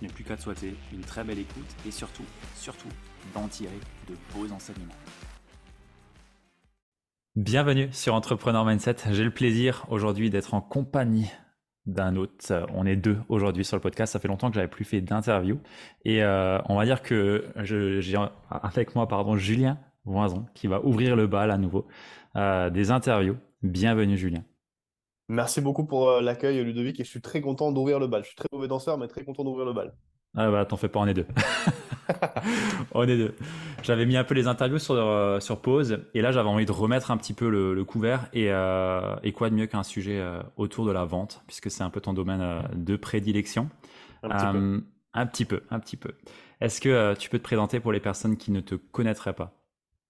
je n'ai plus qu'à te souhaiter une très belle écoute et surtout, surtout, d'en tirer de beaux enseignements. Bienvenue sur Entrepreneur Mindset. J'ai le plaisir aujourd'hui d'être en compagnie d'un autre. On est deux aujourd'hui sur le podcast. Ça fait longtemps que j'avais plus fait d'interview. Et euh, on va dire que j'ai avec moi pardon, Julien Voison qui va ouvrir le bal à nouveau euh, des interviews. Bienvenue Julien. Merci beaucoup pour euh, l'accueil, Ludovic, et je suis très content d'ouvrir le bal. Je suis très mauvais danseur, mais très content d'ouvrir le bal. Ah bah, t'en fais pas, on est deux. on est deux. J'avais mis un peu les interviews sur, euh, sur pause, et là, j'avais envie de remettre un petit peu le, couvert, et, euh, et, quoi de mieux qu'un sujet autour de la vente, puisque c'est un peu ton domaine de prédilection. Un petit peu. Un petit peu, un petit peu. Est-ce que tu peux te présenter pour les personnes qui ne te connaîtraient pas?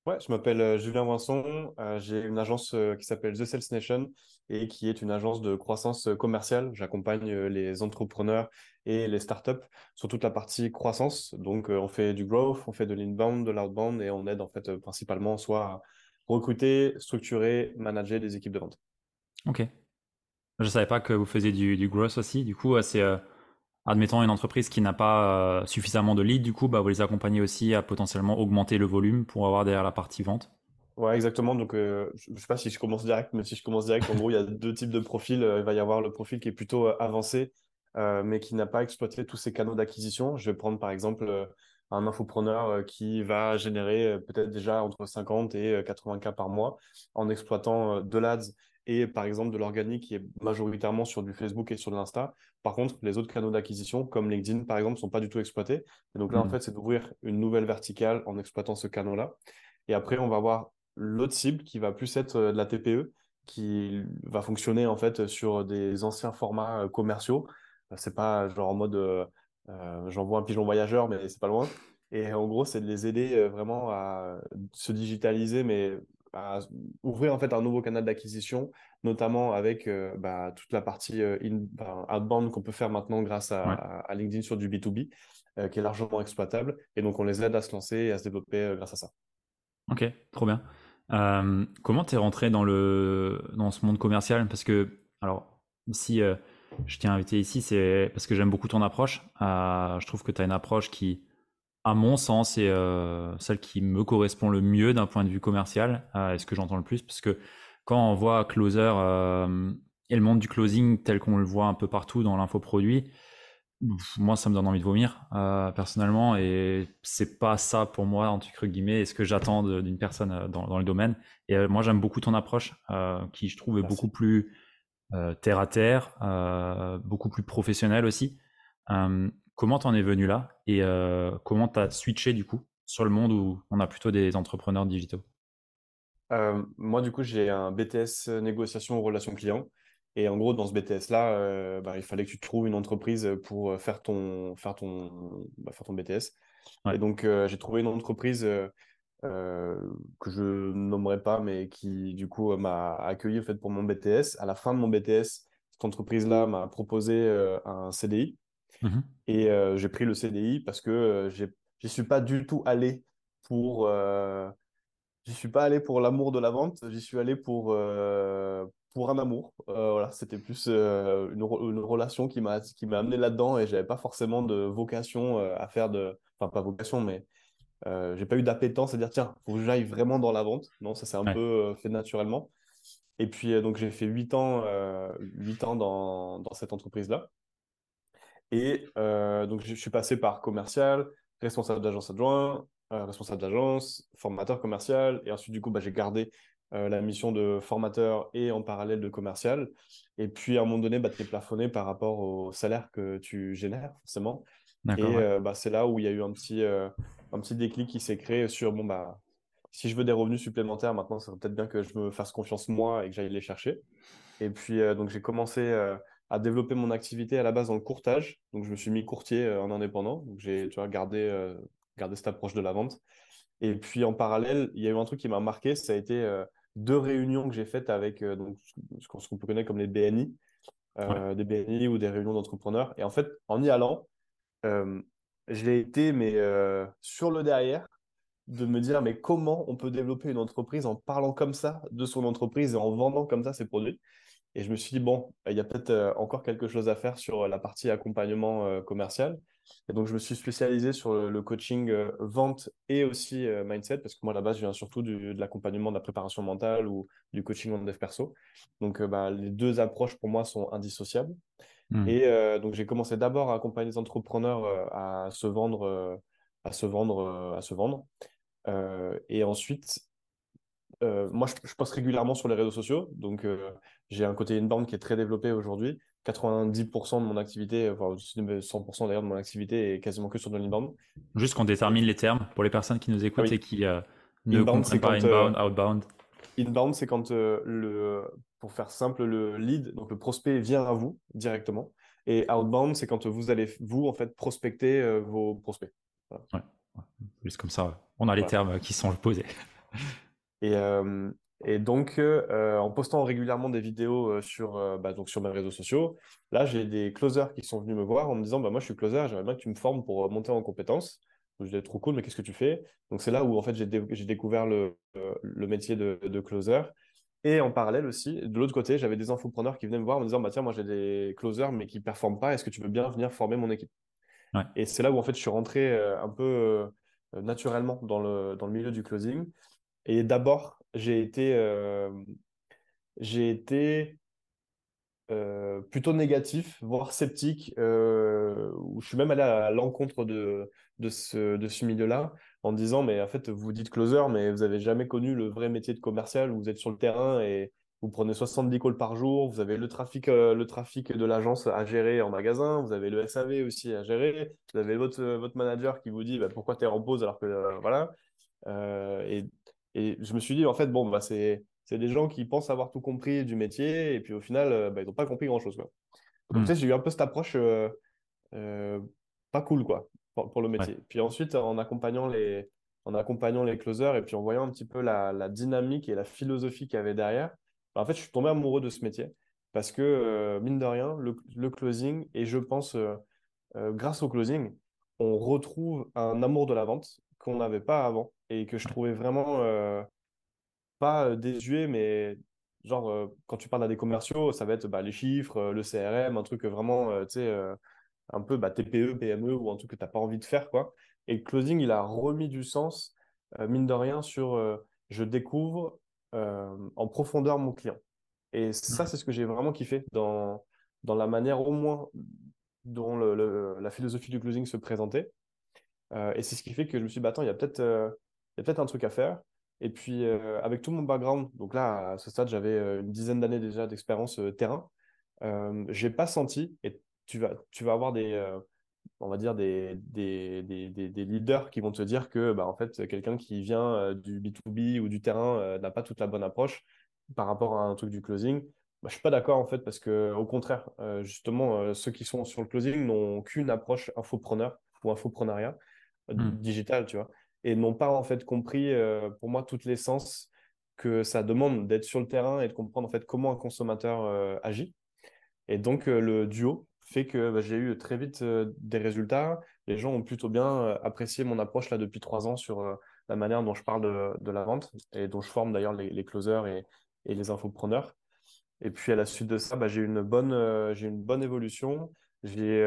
Ouais, je m'appelle Julien Vincent. j'ai une agence qui s'appelle The Sales Nation et qui est une agence de croissance commerciale. J'accompagne les entrepreneurs et les startups sur toute la partie croissance. Donc, on fait du growth, on fait de l'inbound, de l'outbound et on aide en fait principalement soit à recruter, structurer, manager des équipes de vente. Ok. Je ne savais pas que vous faisiez du, du growth aussi. Du coup, c'est admettons une entreprise qui n'a pas euh, suffisamment de leads, du coup, bah, vous les accompagnez aussi à potentiellement augmenter le volume pour avoir derrière la partie vente. Ouais, exactement. Donc, euh, je ne sais pas si je commence direct, mais si je commence direct, en gros, il y a deux types de profils. Euh, il va y avoir le profil qui est plutôt avancé, mais qui n'a pas exploité tous ses canaux d'acquisition. Je vais prendre par exemple un infopreneur qui va générer peut-être déjà entre 50 et 80 cas par mois en exploitant de l'ADS et par exemple de l'organique qui est majoritairement sur du Facebook et sur de l'Insta. Par contre, les autres canaux d'acquisition, comme LinkedIn par exemple, ne sont pas du tout exploités. Et donc là, en mmh. fait, c'est d'ouvrir une nouvelle verticale en exploitant ce canal-là. Et après, on va avoir l'autre cible qui va plus être euh, de la TPE, qui va fonctionner en fait sur des anciens formats euh, commerciaux. Euh, c'est pas genre en mode j'envoie un pigeon voyageur, mais c'est pas loin. Et en gros, c'est de les aider vraiment à se digitaliser, mais à ouvrir en fait un nouveau canal d'acquisition, notamment avec euh, bah, toute la partie euh, outbound qu'on peut faire maintenant grâce à, LinkedIn sur du B2B, euh, qui est largement exploitable. Et donc, on les aide à se lancer et à se développer grâce à ça. Ok, trop bien. comment tu es rentré dans, le, dans ce monde commercial? Parce que, alors, si je t'ai invité ici, c'est parce que j'aime beaucoup ton approche. je trouve que tu as une approche qui à mon sens, c'est euh, celle qui me correspond le mieux d'un point de vue commercial, euh, et ce que j'entends le plus, parce que quand on voit Closer euh, et le monde du closing tel qu'on le voit un peu partout dans l'infoproduit, moi, ça me donne envie de vomir, personnellement, et c'est pas ça pour moi, entre guillemets, ce que j'attends d'une personne dans, le domaine. Et moi, j'aime beaucoup ton approche, qui je trouve est beaucoup plus terre à terre, beaucoup plus professionnelle aussi. Comment t'en es venu là et euh, comment t'as switché du coup sur le monde où on a plutôt des entrepreneurs digitaux? Euh, Moi, du coup, j'ai un BTS négociation relations clients. Et en gros, dans ce BTS-là, euh, bah, il fallait que tu trouves une entreprise pour faire ton, faire ton, bah, faire ton BTS. Et donc, j'ai trouvé une entreprise que je nommerai pas, mais qui, du coup, m'a accueilli en fait, pour mon BTS. À la fin de mon BTS, cette entreprise-là m'a proposé un CDI. Mmh et euh, j'ai pris le CDI parce que euh, je n'y suis pas du tout allé pour. Euh, j'y suis pas allé pour l'amour de la vente, j'y suis allé pour, pour un amour. voilà, c'était plus une, une, relation qui m'a amené là-dedans et j'avais pas forcément de vocation à faire de, enfin pas vocation, mais euh, j'ai pas eu d'appétence à dire tiens, faut que j'aille vraiment dans la vente. Non, ça s'est un peu fait naturellement. Et puis donc j'ai fait 8 ans, 8 ans dans, dans cette entreprise-là. Et donc je suis passé par commercial, responsable d'agence adjoint, responsable d'agence, formateur commercial. Et ensuite, du coup, bah, j'ai gardé euh, la mission de formateur et en parallèle de commercial. Et puis, à un moment donné, bah, tu es plafonné par rapport au salaire que tu génères, forcément. Et euh, bah, c'est là où il y a eu un petit, euh, un petit déclic qui s'est créé sur, bon, bah, si je veux des revenus supplémentaires, maintenant, c'est peut-être bien que je me fasse confiance moi et que j'aille les chercher. Et puis, donc, j'ai commencé à développer mon activité à la base dans le courtage. Donc, je me suis mis courtier en indépendant. Donc, j'ai, tu vois, gardé, gardé cette approche de la vente. Et puis, en parallèle, il y a eu un truc qui m'a marqué, ça a été deux réunions que j'ai faites avec euh, donc, ce qu'on peut connaître comme les BNI, euh, des BNI ou des réunions d'entrepreneurs. Et en fait, en y allant, euh, je l'ai été, mais sur le derrière, de me dire, mais comment on peut développer une entreprise en parlant comme ça de son entreprise et en vendant comme ça ses produits. Et je me suis dit, bon, il y a peut-être encore quelque chose à faire sur la partie accompagnement commercial. Et donc, je me suis spécialisé sur le coaching euh, vente et aussi euh, mindset, parce que moi, à la base, je viens surtout de l'accompagnement de la préparation mentale ou du coaching en dev perso. Donc, euh, bah, les deux approches, pour moi, sont indissociables. Hmm. Et donc, j'ai commencé d'abord à accompagner les entrepreneurs à se vendre, à se vendre, à se vendre. et ensuite, moi, je, je, poste régulièrement sur les réseaux sociaux. Donc, j'ai un côté inbound qui est très développé aujourd'hui. 90% de mon activité, enfin 100% d'ailleurs de mon activité est quasiment que sur de l'inbound. Juste qu'on détermine les termes pour les personnes qui nous écoutent et qui euh, ne comprennent pas inbound, euh, outbound. Inbound, c'est quand euh, le, pour faire simple, le lead, donc le prospect vient à vous directement. Et outbound, c'est quand vous allez, vous, en fait, prospecter vos prospects. Ouais. Juste comme ça, on a les termes qui sont posés. Et, et donc, euh, euh, en postant régulièrement des vidéos euh, sur, bah, donc sur mes réseaux sociaux, là, j'ai des closers qui sont venus me voir en me disant bah, Moi, je suis closer, j'aimerais bien que tu me formes pour monter en compétences. Je disais Trop cool, mais qu'est-ce que tu fais? Donc, c'est là où en fait, j'ai, découvert le, le métier de, de, closer. Et en parallèle aussi, de l'autre côté, j'avais des infopreneurs qui venaient me voir en me disant bah, Tiens, moi, j'ai des closers, mais qui ne performent pas. Est-ce que tu veux bien venir former mon équipe? Et c'est là où en fait, je suis rentré un peu naturellement dans le, dans le milieu du closing. Et d'abord, j'ai été, euh, j'ai été euh, plutôt négatif, voire sceptique, euh, je suis même allé à l'encontre de, de ce, de ce milieu-là, en disant, mais en fait, vous dites closer, mais vous n'avez jamais connu le vrai métier de commercial, où vous êtes sur le terrain et vous prenez 70 calls par jour, vous avez le trafic, le trafic de l'agence à gérer en magasin, vous avez le SAV aussi à gérer, vous avez votre, votre manager qui vous dit bah, pourquoi tu es en pause alors que voilà. et et je me suis dit, en fait, bon, bah, c'est des gens qui pensent avoir tout compris du métier, et puis au final, euh, bah, ils n'ont pas compris grand-chose. Donc, hmm. tu sais, j'ai eu un peu cette approche euh, euh, pas cool, quoi, pour, le métier. Puis ensuite, en accompagnant les, en accompagnant les closers, et puis en voyant un petit peu la, la dynamique et la philosophie qu'il y avait derrière, bah, en fait, je suis tombé amoureux de ce métier. Parce que, mine de rien, le, le, closing, et je pense, grâce au closing, on retrouve un amour de la vente qu'on n'avait pas avant et que je trouvais vraiment euh, pas euh, désuet, mais genre euh, quand tu parles à des commerciaux, ça va être bah, les chiffres, le CRM, un truc vraiment, tu sais, un peu bah, TPE, PME ou un truc que tu n'as pas envie de faire, quoi. Et le closing, il a remis du sens, mine de rien, sur je découvre en profondeur mon client. Et ça, c'est ce que j'ai vraiment kiffé dans, dans la manière au moins dont la philosophie du closing se présentait. Euh, et c'est ce qui fait que je me suis dit, bah, attends, il y a peut-être euh, peut un truc à faire. Et puis, euh, avec tout mon background, donc là, à ce stade, j'avais une dizaine d'années déjà d'expérience terrain, j'ai pas senti, et tu vas, tu vas avoir des, on va dire, des, des, des, leaders qui vont te dire que, bah, en fait, quelqu'un qui vient du B2B ou du terrain n'a pas toute la bonne approche par rapport à un truc du closing. Bah, je suis pas d'accord en fait parce que au contraire, justement, ceux qui sont sur le closing n'ont qu'une approche infopreneur ou infoprenariat. Hmm. digital, tu vois, et n'ont pas en fait compris, euh, pour moi, toute l'essence que ça demande d'être sur le terrain et de comprendre en fait comment un consommateur euh, agit. Et donc euh, le duo fait que bah, j'ai eu très vite des résultats. Les gens ont plutôt bien apprécié mon approche là depuis trois ans sur la manière dont je parle de, la vente et dont je forme d'ailleurs les, closers et, les infopreneurs. Et puis à la suite de ça, bah, j'ai une bonne, j'ai une bonne évolution. J'ai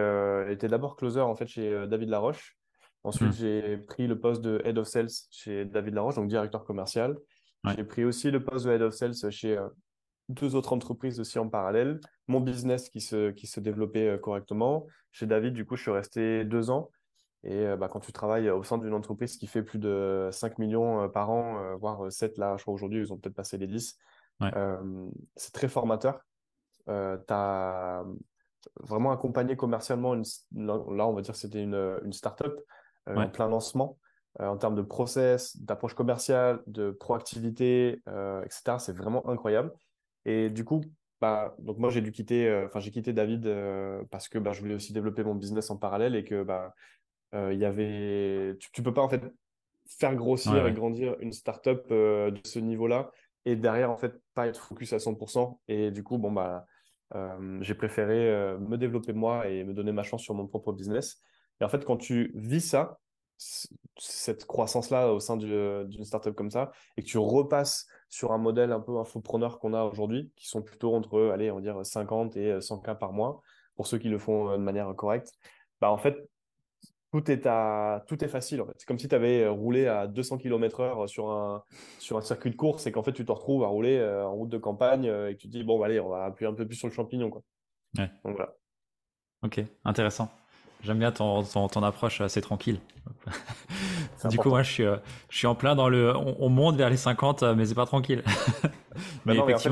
été d'abord closer en fait chez David Laroche. Ensuite, Hmm. j'ai pris le poste de Head of Sales chez David Laroche, donc directeur commercial. Ouais. J'ai pris aussi le poste de Head of Sales chez euh, deux autres entreprises aussi en parallèle. Mon business qui se, qui se développait euh, correctement. Chez David, du coup, je suis resté deux ans. Et euh, bah, quand tu travailles au sein d'une entreprise qui fait plus de 5 millions par an, voire 7 là, je crois aujourd'hui, ils ont peut-être passé les 10, Ouais. euh, c'est très formateur. Tu as vraiment accompagné commercialement, une, là on va dire que c'était une, une start-up euh, Ouais. en plein lancement. Euh, en termes de process, d'approche commerciale, de proactivité, euh, etc. C'est vraiment incroyable. Et du coup, bah, donc moi j'ai dû quitter, euh, enfin j'ai quitté David parce que bah, je voulais aussi développer mon business en parallèle et que bah, il y avait, tu, tu peux pas en fait faire grossir Ouais, et grandir une startup de ce niveau-là et derrière en fait pas être focus à 100%. Et du coup, bon bah, euh, j'ai préféré euh, me développer moi et me donner ma chance sur mon propre business. Et en fait, quand tu vis ça, cette croissance-là au sein du- d'une startup comme ça, et que tu repasses sur un modèle un peu infopreneur qu'on a aujourd'hui, qui sont plutôt entre, allez, on va dire 50 et 100 cas par mois, pour ceux qui le font euh, de manière correcte, bah en fait, tout est, à... tout est facile. En fait. C'est comme si tu avais roulé à 200 km/h sur un, sur un circuit de course et qu'en fait, tu te retrouves à rouler euh, en route de campagne euh, et que tu te dis, bon, bah, allez, on va appuyer un peu plus sur le champignon. Quoi. Ouais. Donc voilà. Ok, intéressant. J'aime bien ton, ton, ton approche assez tranquille. Du coup, moi, je suis, euh, je suis en plein dans le. On, on monte vers les 50, euh, mais c'est pas tranquille. Bah mais non, mais en fait,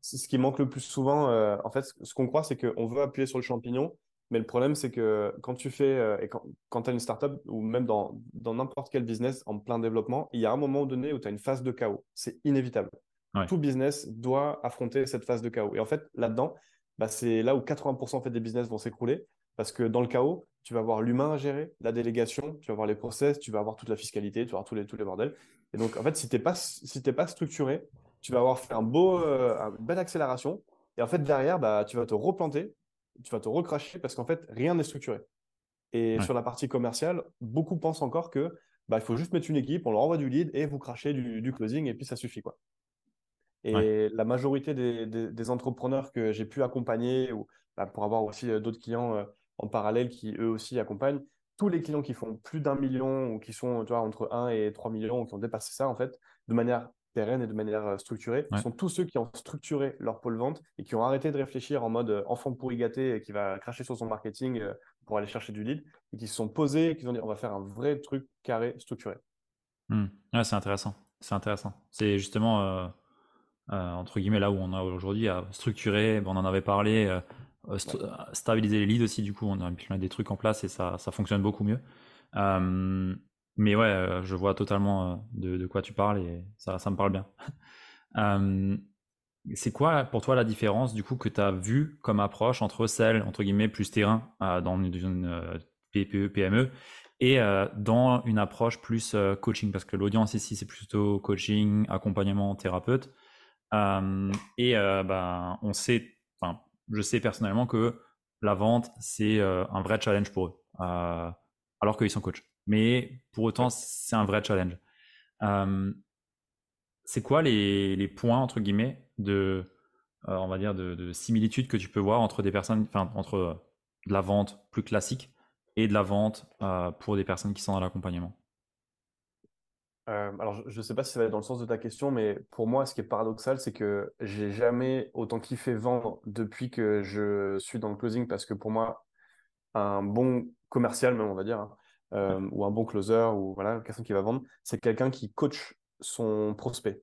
ce qui manque le plus souvent, euh, en fait, ce qu'on croit, c'est qu'on veut appuyer sur le champignon, mais le problème, c'est que quand tu fais, euh, et quand, quand tu as une startup, ou même dans, dans n'importe quel business en plein développement, il y a un moment donné où tu as une phase de chaos. C'est inévitable. Ouais. Tout business doit affronter cette phase de chaos. Et en fait, là-dedans, bah, c'est là où 80% en fait, des business vont s'écrouler, parce que dans le chaos, tu vas avoir l'humain à gérer, la délégation, tu vas avoir les process, tu vas avoir toute la fiscalité, tu vas avoir tous les, tous les bordels. Et donc, en fait, si tu n'es pas, si pas structuré, tu vas avoir fait un beau, euh, une belle accélération. Et en fait, derrière, bah, tu vas te replanter, tu vas te recracher parce qu'en fait, rien n'est structuré. Et Ouais. sur la partie commerciale, beaucoup pensent encore que bah, il faut juste mettre une équipe, on leur envoie du lead et vous crachez du, du closing et puis ça suffit. Quoi. Et Ouais. la majorité des, des- des entrepreneurs que j'ai pu accompagner, ou bah, pour avoir aussi euh, d'autres clients euh, en parallèle qui eux aussi accompagnent, tous les clients qui font plus d'un million ou qui sont tu vois, entre 1 et 3 millions ou qui ont dépassé ça, en fait, de manière pérenne et de manière euh, structurée, Ouais. sont tous ceux qui ont structuré leur pôle vente et qui ont arrêté de réfléchir en mode euh, enfant pourri gâté et qui va cracher sur son marketing euh, pour aller chercher du lead et qui se sont posés et qui ont dit on va faire un vrai truc carré, structuré. Ouais, c'est intéressant. C'est intéressant. C'est justement, euh, euh, entre guillemets, là où on a aujourd'hui à structurer. On en avait parlé. euh, st- euh, stabiliser les leads aussi, du coup, on a des trucs en place et ça, ça fonctionne beaucoup mieux. Euh, mais ouais, euh, je vois totalement euh, de, de quoi tu parles et ça, ça me parle bien. Euh, c'est quoi pour toi la différence du coup que tu as vu comme approche entre celle entre guillemets plus terrain euh, dans une, une, euh, PPE, PME et euh, dans une approche plus euh, coaching? Parce que l'audience ici c'est plutôt coaching, accompagnement, thérapeute Euh, et euh, ben on sait, enfin je sais personnellement que la vente c'est euh, un vrai challenge pour eux euh, alors qu'ils sont coachs mais pour autant c'est un vrai challenge. Euh, c'est quoi les, les points entre guillemets de on va dire de, de similitude que tu peux voir entre des personnes enfin entre de la vente plus classique et de la vente pour des personnes qui sont dans l'accompagnement? Euh, alors, je ne sais pas si ça va être dans le sens de ta question, mais pour moi, ce qui est paradoxal, c'est que j'ai jamais autant kiffé vendre depuis que je suis dans le closing, parce que pour moi, un bon commercial, même on va dire, hein, euh, ou un bon closer, ou voilà, quelqu'un qui va vendre, c'est quelqu'un qui coach son prospect.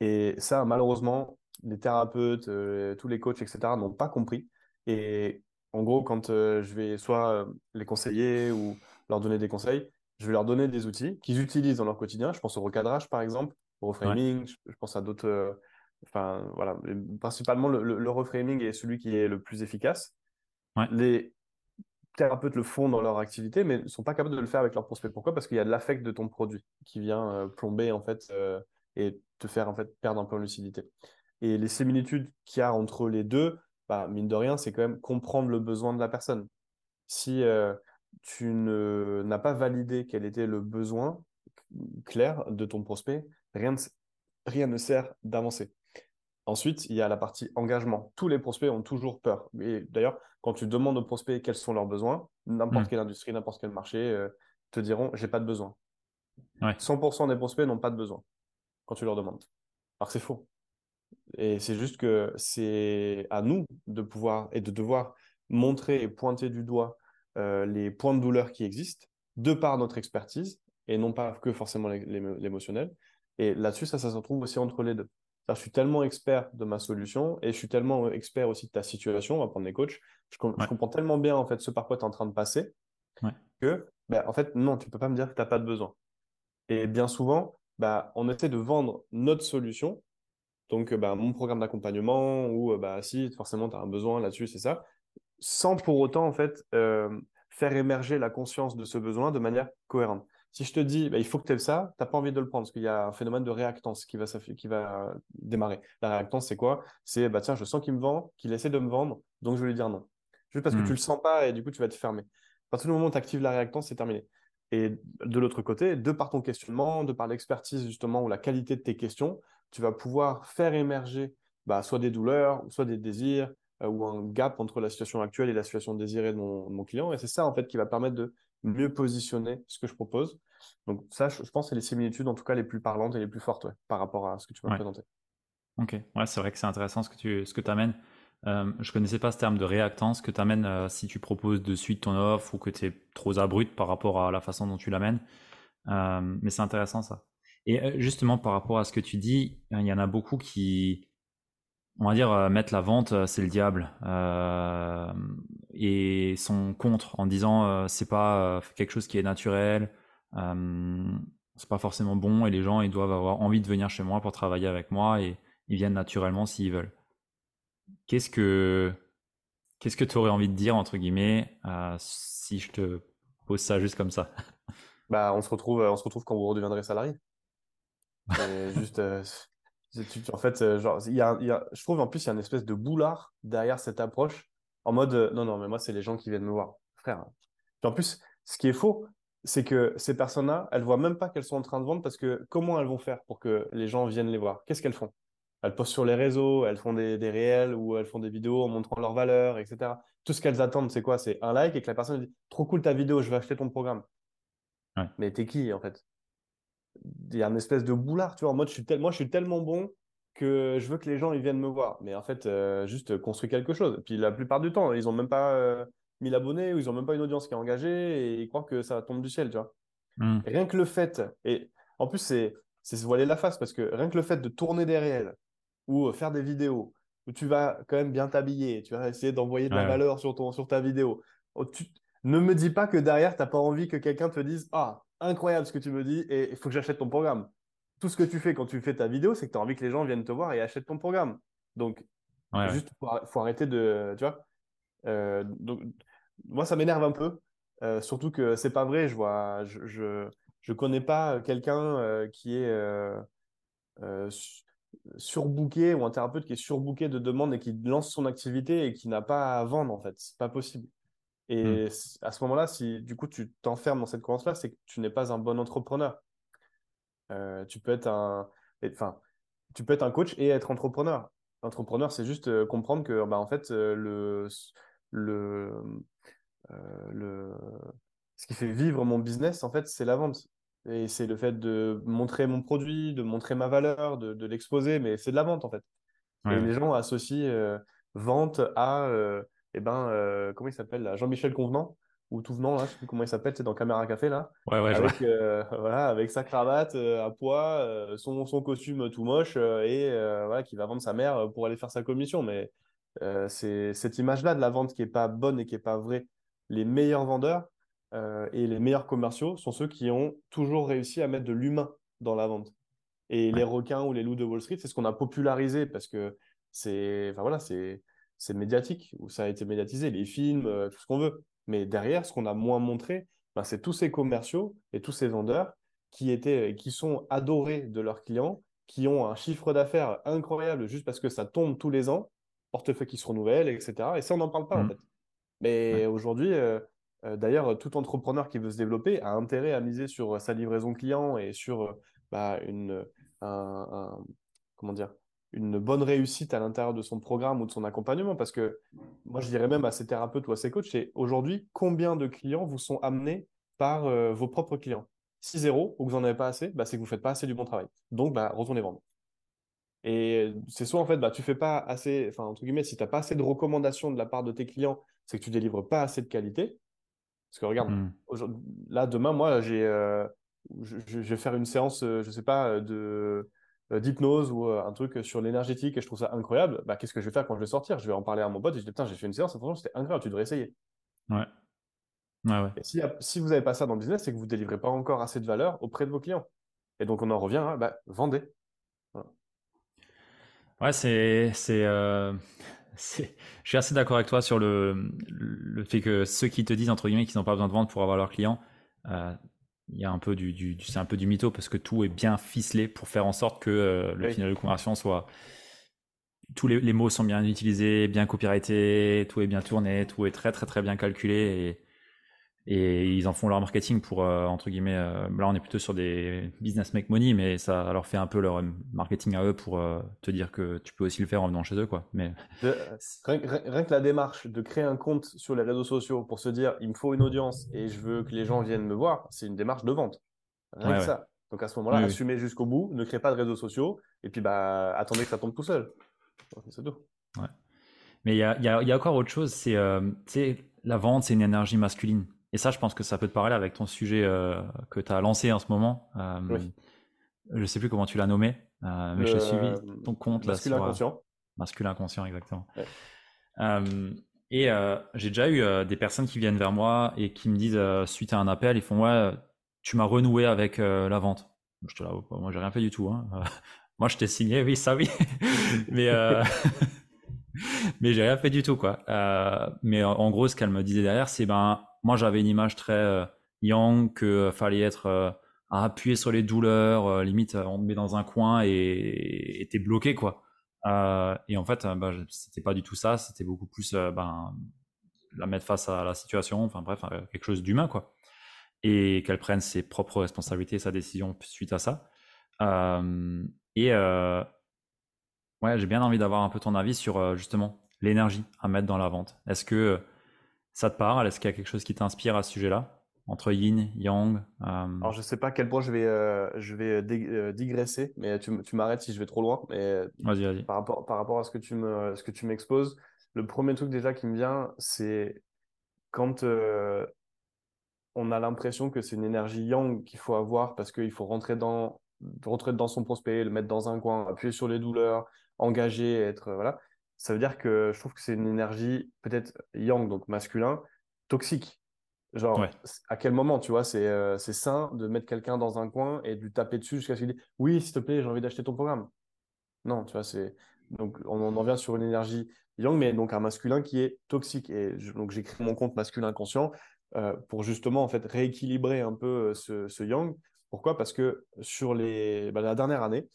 Et ça, malheureusement, les thérapeutes, euh, tous les coachs, etc., n'ont pas compris. Et en gros, quand je vais soit les conseiller ou leur donner des conseils, je vais leur donner des outils qu'ils utilisent dans leur quotidien. Je pense au recadrage, par exemple, au reframing, je, je pense à d'autres. euh, enfin, voilà. Principalement, le, le- le reframing est celui qui est le plus efficace. ouais Les thérapeutes le font dans leur activité, mais ne sont pas capables de le faire avec leurs prospects. Pourquoi? Parce qu'il y a de l'affect de ton produit qui vient euh, plomber, en fait, euh, et te faire, en fait, perdre un peu en lucidité. Et les similitudes qu'il y a entre les deux, bah, mine de rien, c'est quand même comprendre le besoin de la personne. Si tu n'as pas validé quel était le besoin clair de ton prospect, rien ne, rien ne sert d'avancer. Ensuite, il y a la partie engagement. Tous les prospects ont toujours peur. Et d'ailleurs, quand tu demandes aux prospects quels sont leurs besoins, n'importe Mm. quelle industrie, n'importe quel marché euh, te diront j'ai pas de besoin. Ouais. 100% des prospects n'ont pas de besoin quand tu leur demandes. Alors que c'est faux. Et c'est juste que c'est à nous de pouvoir et de devoir montrer et pointer du doigt euh, les points de douleur qui existent de par notre expertise et non pas que forcément l'é- l'é- l'émotionnel. Et là-dessus, ça, ça se retrouve aussi entre les deux. Je suis tellement expert de ma solution et je suis tellement expert aussi de ta situation, on va prendre les coachs, je, com- je Ouais. comprends tellement bien en fait ce par quoi tu es en train de passer Ouais. que, ben, en fait, non, tu peux pas me dire que tu n'as pas de besoin. Et bien souvent, bah, on essaie de vendre notre solution donc, euh, bah, mon programme d'accompagnement, ou euh, bah, si forcément tu as un besoin là-dessus, c'est ça, sans pour autant en fait euh, faire émerger la conscience de ce besoin de manière cohérente. Si je te dis, bah, il faut que tu aies ça, tu n'as pas envie de le prendre parce qu'il y a un phénomène de réactance qui va, qui va démarrer. La réactance, c'est quoi? C'est, bah, tiens, je sens qu'il me vend, qu'il essaie de me vendre, donc je vais lui dire non. Juste parce que tu le sens pas et du coup, tu vas te fermer. À partir du moment où tu actives la réactance, c'est terminé. Et de l'autre côté, de par ton questionnement, de par l'expertise justement ou la qualité de tes questions, tu vas pouvoir faire émerger bah, soit des douleurs, soit des désirs, ou un gap entre la situation actuelle et la situation désirée de mon, de mon client. Et c'est ça, en fait, qui va permettre de mieux positionner ce que je propose. Donc ça, je, je pense, c'est les similitudes, en tout cas, les plus parlantes et les plus fortes ouais, par rapport à ce que tu m'as Ouais. présenté. Ok, ouais, c'est vrai que c'est intéressant ce que tu ce que amènes. Euh, je connaissais pas ce terme de réactance que tu amènes si tu proposes de suite ton offre ou que tu es trop abrupt par rapport à la façon dont tu l'amènes. Euh, mais c'est intéressant ça. Et euh, justement, par rapport à ce que tu dis, il y en a beaucoup qui, on va dire, euh, mettent la vente, euh, c'est le diable, euh, et sont contre en disant euh, c'est pas euh, quelque chose qui est naturel, c'est pas forcément bon, et les gens ils doivent avoir envie de venir chez moi pour travailler avec moi et ils viennent naturellement s'ils veulent. Qu'est-ce que qu'est-ce que tu aurais envie de dire entre guillemets si je te pose ça juste comme ça? Bah, on se retrouve, on se retrouve quand vous redeviendrez salarié. Juste, en fait, euh, genre, il y a, il y a- je trouve en plus, il y a une espèce de boulard derrière cette approche en mode, euh, non, non, mais moi, c'est les gens qui viennent me voir. Frère. Puis en plus, ce qui est faux, c'est que ces personnes-là, elles voient même pas qu'elles sont en train de vendre parce que comment elles vont faire pour que les gens viennent les voir? Qu'est-ce qu'elles font? Elles postent sur les réseaux, elles font des, des réels ou elles font des vidéos en montrant leurs valeurs, etc. Tout ce qu'elles attendent, c'est quoi? C'est un like et que la personne dit, trop cool ta vidéo, je vais acheter ton programme. Ouais. Mais t'es qui, en fait? Il y a une espèce de boulard, tu vois, en mode, je suis tel- moi, je suis tellement bon que je veux que les gens, ils viennent me voir. Mais en fait, euh, juste construis quelque chose. Et puis la plupart du temps, ils ont même pas euh, 1000 abonnés ou ils ont même pas une audience qui est engagée et ils croient que ça tombe du ciel, tu vois. Hmm. Rien que le fait, et en plus, c'est c'est se voiler la face parce que rien que le fait de tourner des réels ou euh, faire des vidéos où tu vas quand même bien t'habiller, tu vas essayer d'envoyer de la Ouais, valeur sur, ton, sur ta vidéo. Oh, tu- ne me dis pas que derrière, tu n'as pas envie que quelqu'un te dise Ah, incroyable ce que tu me dis et il faut que j'achète ton programme. Tout ce que tu fais quand tu fais ta vidéo, c'est que tu as envie que les gens viennent te voir et achètent ton programme. Donc, Ouais, juste, faut, faut arrêter de. Tu vois Euh, donc, moi, ça m'énerve un peu. Euh, surtout que c'est pas vrai. Je vois, je, je, je connais pas quelqu'un euh, qui est su- surbooké ou un thérapeute qui est surbooké de demandes et qui lance son activité et qui n'a pas à vendre en fait. C'est pas possible. Et Hmm. c- à ce moment-là, si du coup tu t'enfermes dans cette croyance-là, c'est que tu n'es pas un bon entrepreneur. Euh, tu peux être un, et- enfin, tu peux être un coach et être entrepreneur. Entrepreneur, c'est juste euh, comprendre que, bah, en fait, euh, le, le, euh, le, ce qui fait vivre mon business, en fait, c'est la vente. Et c'est le fait de montrer mon produit, de montrer ma valeur, de, de l'exposer, mais c'est de la vente, en fait. Ouais, Et les gens associent vente à, euh, eh ben, euh, comment il s'appelle là? Jean-Michel Convenant, ou tout venant, là, je sais plus comment il s'appelle, c'est dans Caméra Café, là, Ouais, ouais, avec, euh, voilà, avec sa cravate euh, à pois, euh, son, son costume tout moche, et voilà, qui va vendre sa mère pour aller faire sa commission. Mais c'est cette image-là de la vente qui est pas bonne et qui est pas vraie. Les meilleurs vendeurs et les meilleurs commerciaux sont ceux qui ont toujours réussi à mettre de l'humain dans la vente. Et les requins ou les loups de Wall Street, c'est ce qu'on a popularisé parce que c'est, enfin voilà, c'est, c'est médiatique ou ça a été médiatisé, les films, euh, tout ce qu'on veut. Mais derrière, ce qu'on a moins montré, ben, c'est tous ces commerciaux et tous ces vendeurs qui étaient, qui sont adorés de leurs clients, qui ont un chiffre d'affaires incroyable juste parce que ça tombe tous les ans, portefeuille qui se renouvelle, etc. Et ça, on n'en parle pas en Hmm. fait. Mais Ouais. aujourd'hui, euh, euh, d'ailleurs, tout entrepreneur qui veut se développer a intérêt à miser sur sa livraison client et sur euh, bah, une, un, un- comment dire, une bonne réussite à l'intérieur de son programme ou de son accompagnement. Parce que moi, je dirais même à ces thérapeutes ou à ces coachs, c'est aujourd'hui, combien de clients vous sont amenés par euh, vos propres clients? Si zéro ou que vous n'en avez pas assez, bah, c'est que vous ne faites pas assez du bon travail. Donc, bah, retournez vendre. Et c'est soit en fait, bah, tu fais pas assez, enfin, entre guillemets, si tu n'as pas assez de recommandations de la part de tes clients, c'est que tu délivres pas assez de qualité. Parce que regarde, hmm. là, demain, moi, j'ai, euh, je, vais faire une séance, euh, je sais pas, de d'hypnose ou un truc sur l'énergétique et je trouve ça incroyable. Bah, qu'est-ce que je vais faire quand je vais sortir? Je vais en parler à mon pote et je dis putain, j'ai fait une séance, c'était incroyable, tu devrais essayer. Ouais. si, vous n'avez pas ça dans le business, c'est que vous ne délivrez pas encore assez de valeur auprès de vos clients. Et donc, on en revient à bah, vendez. Ouais, c'est. Euh, c'est, je suis assez d'accord avec toi sur le, le fait que ceux qui te disent, entre guillemets, qu'ils n'ont pas besoin de vendre pour avoir leurs clients, euh, il y a un peu du, du c'est un peu du mytho parce que tout est bien ficelé pour faire en sorte que euh, le final de conversion soit tous les, les, mots sont bien utilisés, bien copyrightés, tout est bien tourné, tout est très très très bien calculé et ils en font leur marketing pour euh, entre guillemets euh, là on est plutôt sur des business make money mais ça leur fait un peu leur marketing à eux pour euh, te dire que tu peux aussi le faire en venant chez eux quoi. Mais rien, que la démarche de créer un compte sur les réseaux sociaux pour se dire il me faut une audience et je veux que les gens viennent me voir c'est une démarche de vente. Rien que ça. Donc à ce moment-là assumez jusqu'au bout ne créez pas de réseaux sociaux et puis bah attendez que ça tombe tout seul. C'est tout. Mais il y a, y a, encore autre chose c'est la vente c'est une énergie masculine et ça, je pense que ça peut te parler avec ton sujet euh, que tu as lancé en ce moment. Euh, Je sais plus comment tu l'as nommé, euh, mais j'ai suivi ton compte. Masculin là, inconscient. Masculin inconscient, exactement. Euh, et j'ai déjà eu des personnes qui viennent vers moi et qui me disent, suite à un appel, ils font Ouais, tu m'as renoué avec la vente. Je te l'avoue, moi, j'ai rien fait du tout. Hein. moi, je t'ai signé, oui, ça oui. mais. mais j'ai rien fait du tout quoi. mais en gros, ce qu'elle me disait derrière, c'est ben moi j'avais une image très euh, young que euh, fallait être euh, appuyer sur les douleurs, limite on te met dans un coin et t'es bloqué quoi. et en fait, bah, c'était pas du tout ça, c'était beaucoup plus ben, la mettre face à la situation, enfin bref, quelque chose d'humain quoi. Et qu'elle prenne ses propres responsabilités, sa décision suite à ça. et ouais, j'ai bien envie d'avoir un peu ton avis sur justement l'énergie à mettre dans la vente. Est-ce que ça te parle? Est-ce qu'il y a quelque chose qui t'inspire à ce sujet-là? Entre yin, yang euh, Alors, je sais pas à quel point je vais, euh, je vais euh, digresser, mais tu, tu m'arrêtes si je vais trop loin. Mais vas-y, vas-y. Par rapport, par rapport à ce que tu me, ce que tu m'exposes, le premier truc déjà qui me vient, c'est quand on a l'impression que c'est une énergie yang qu'il faut avoir parce qu'il faut rentrer dans, rentrer dans son prospect, le mettre dans un coin, appuyer sur les douleurs, engager, être voilà ça veut dire que je trouve que c'est une énergie peut-être yang, donc masculin, toxique. Genre, à quel moment, tu vois, euh, c'est sain de mettre quelqu'un dans un coin et de lui taper dessus jusqu'à ce qu'il dise Oui, s'il te plaît, j'ai envie d'acheter ton programme. Non, tu vois, c'est. Donc, on en vient sur une énergie yang, mais donc un masculin qui est toxique. Et donc, j'ai créé mon compte masculin conscient euh, pour justement, en fait, rééquilibrer un peu euh, ce, yang. Pourquoi? Parce que sur les, bah, la dernière année,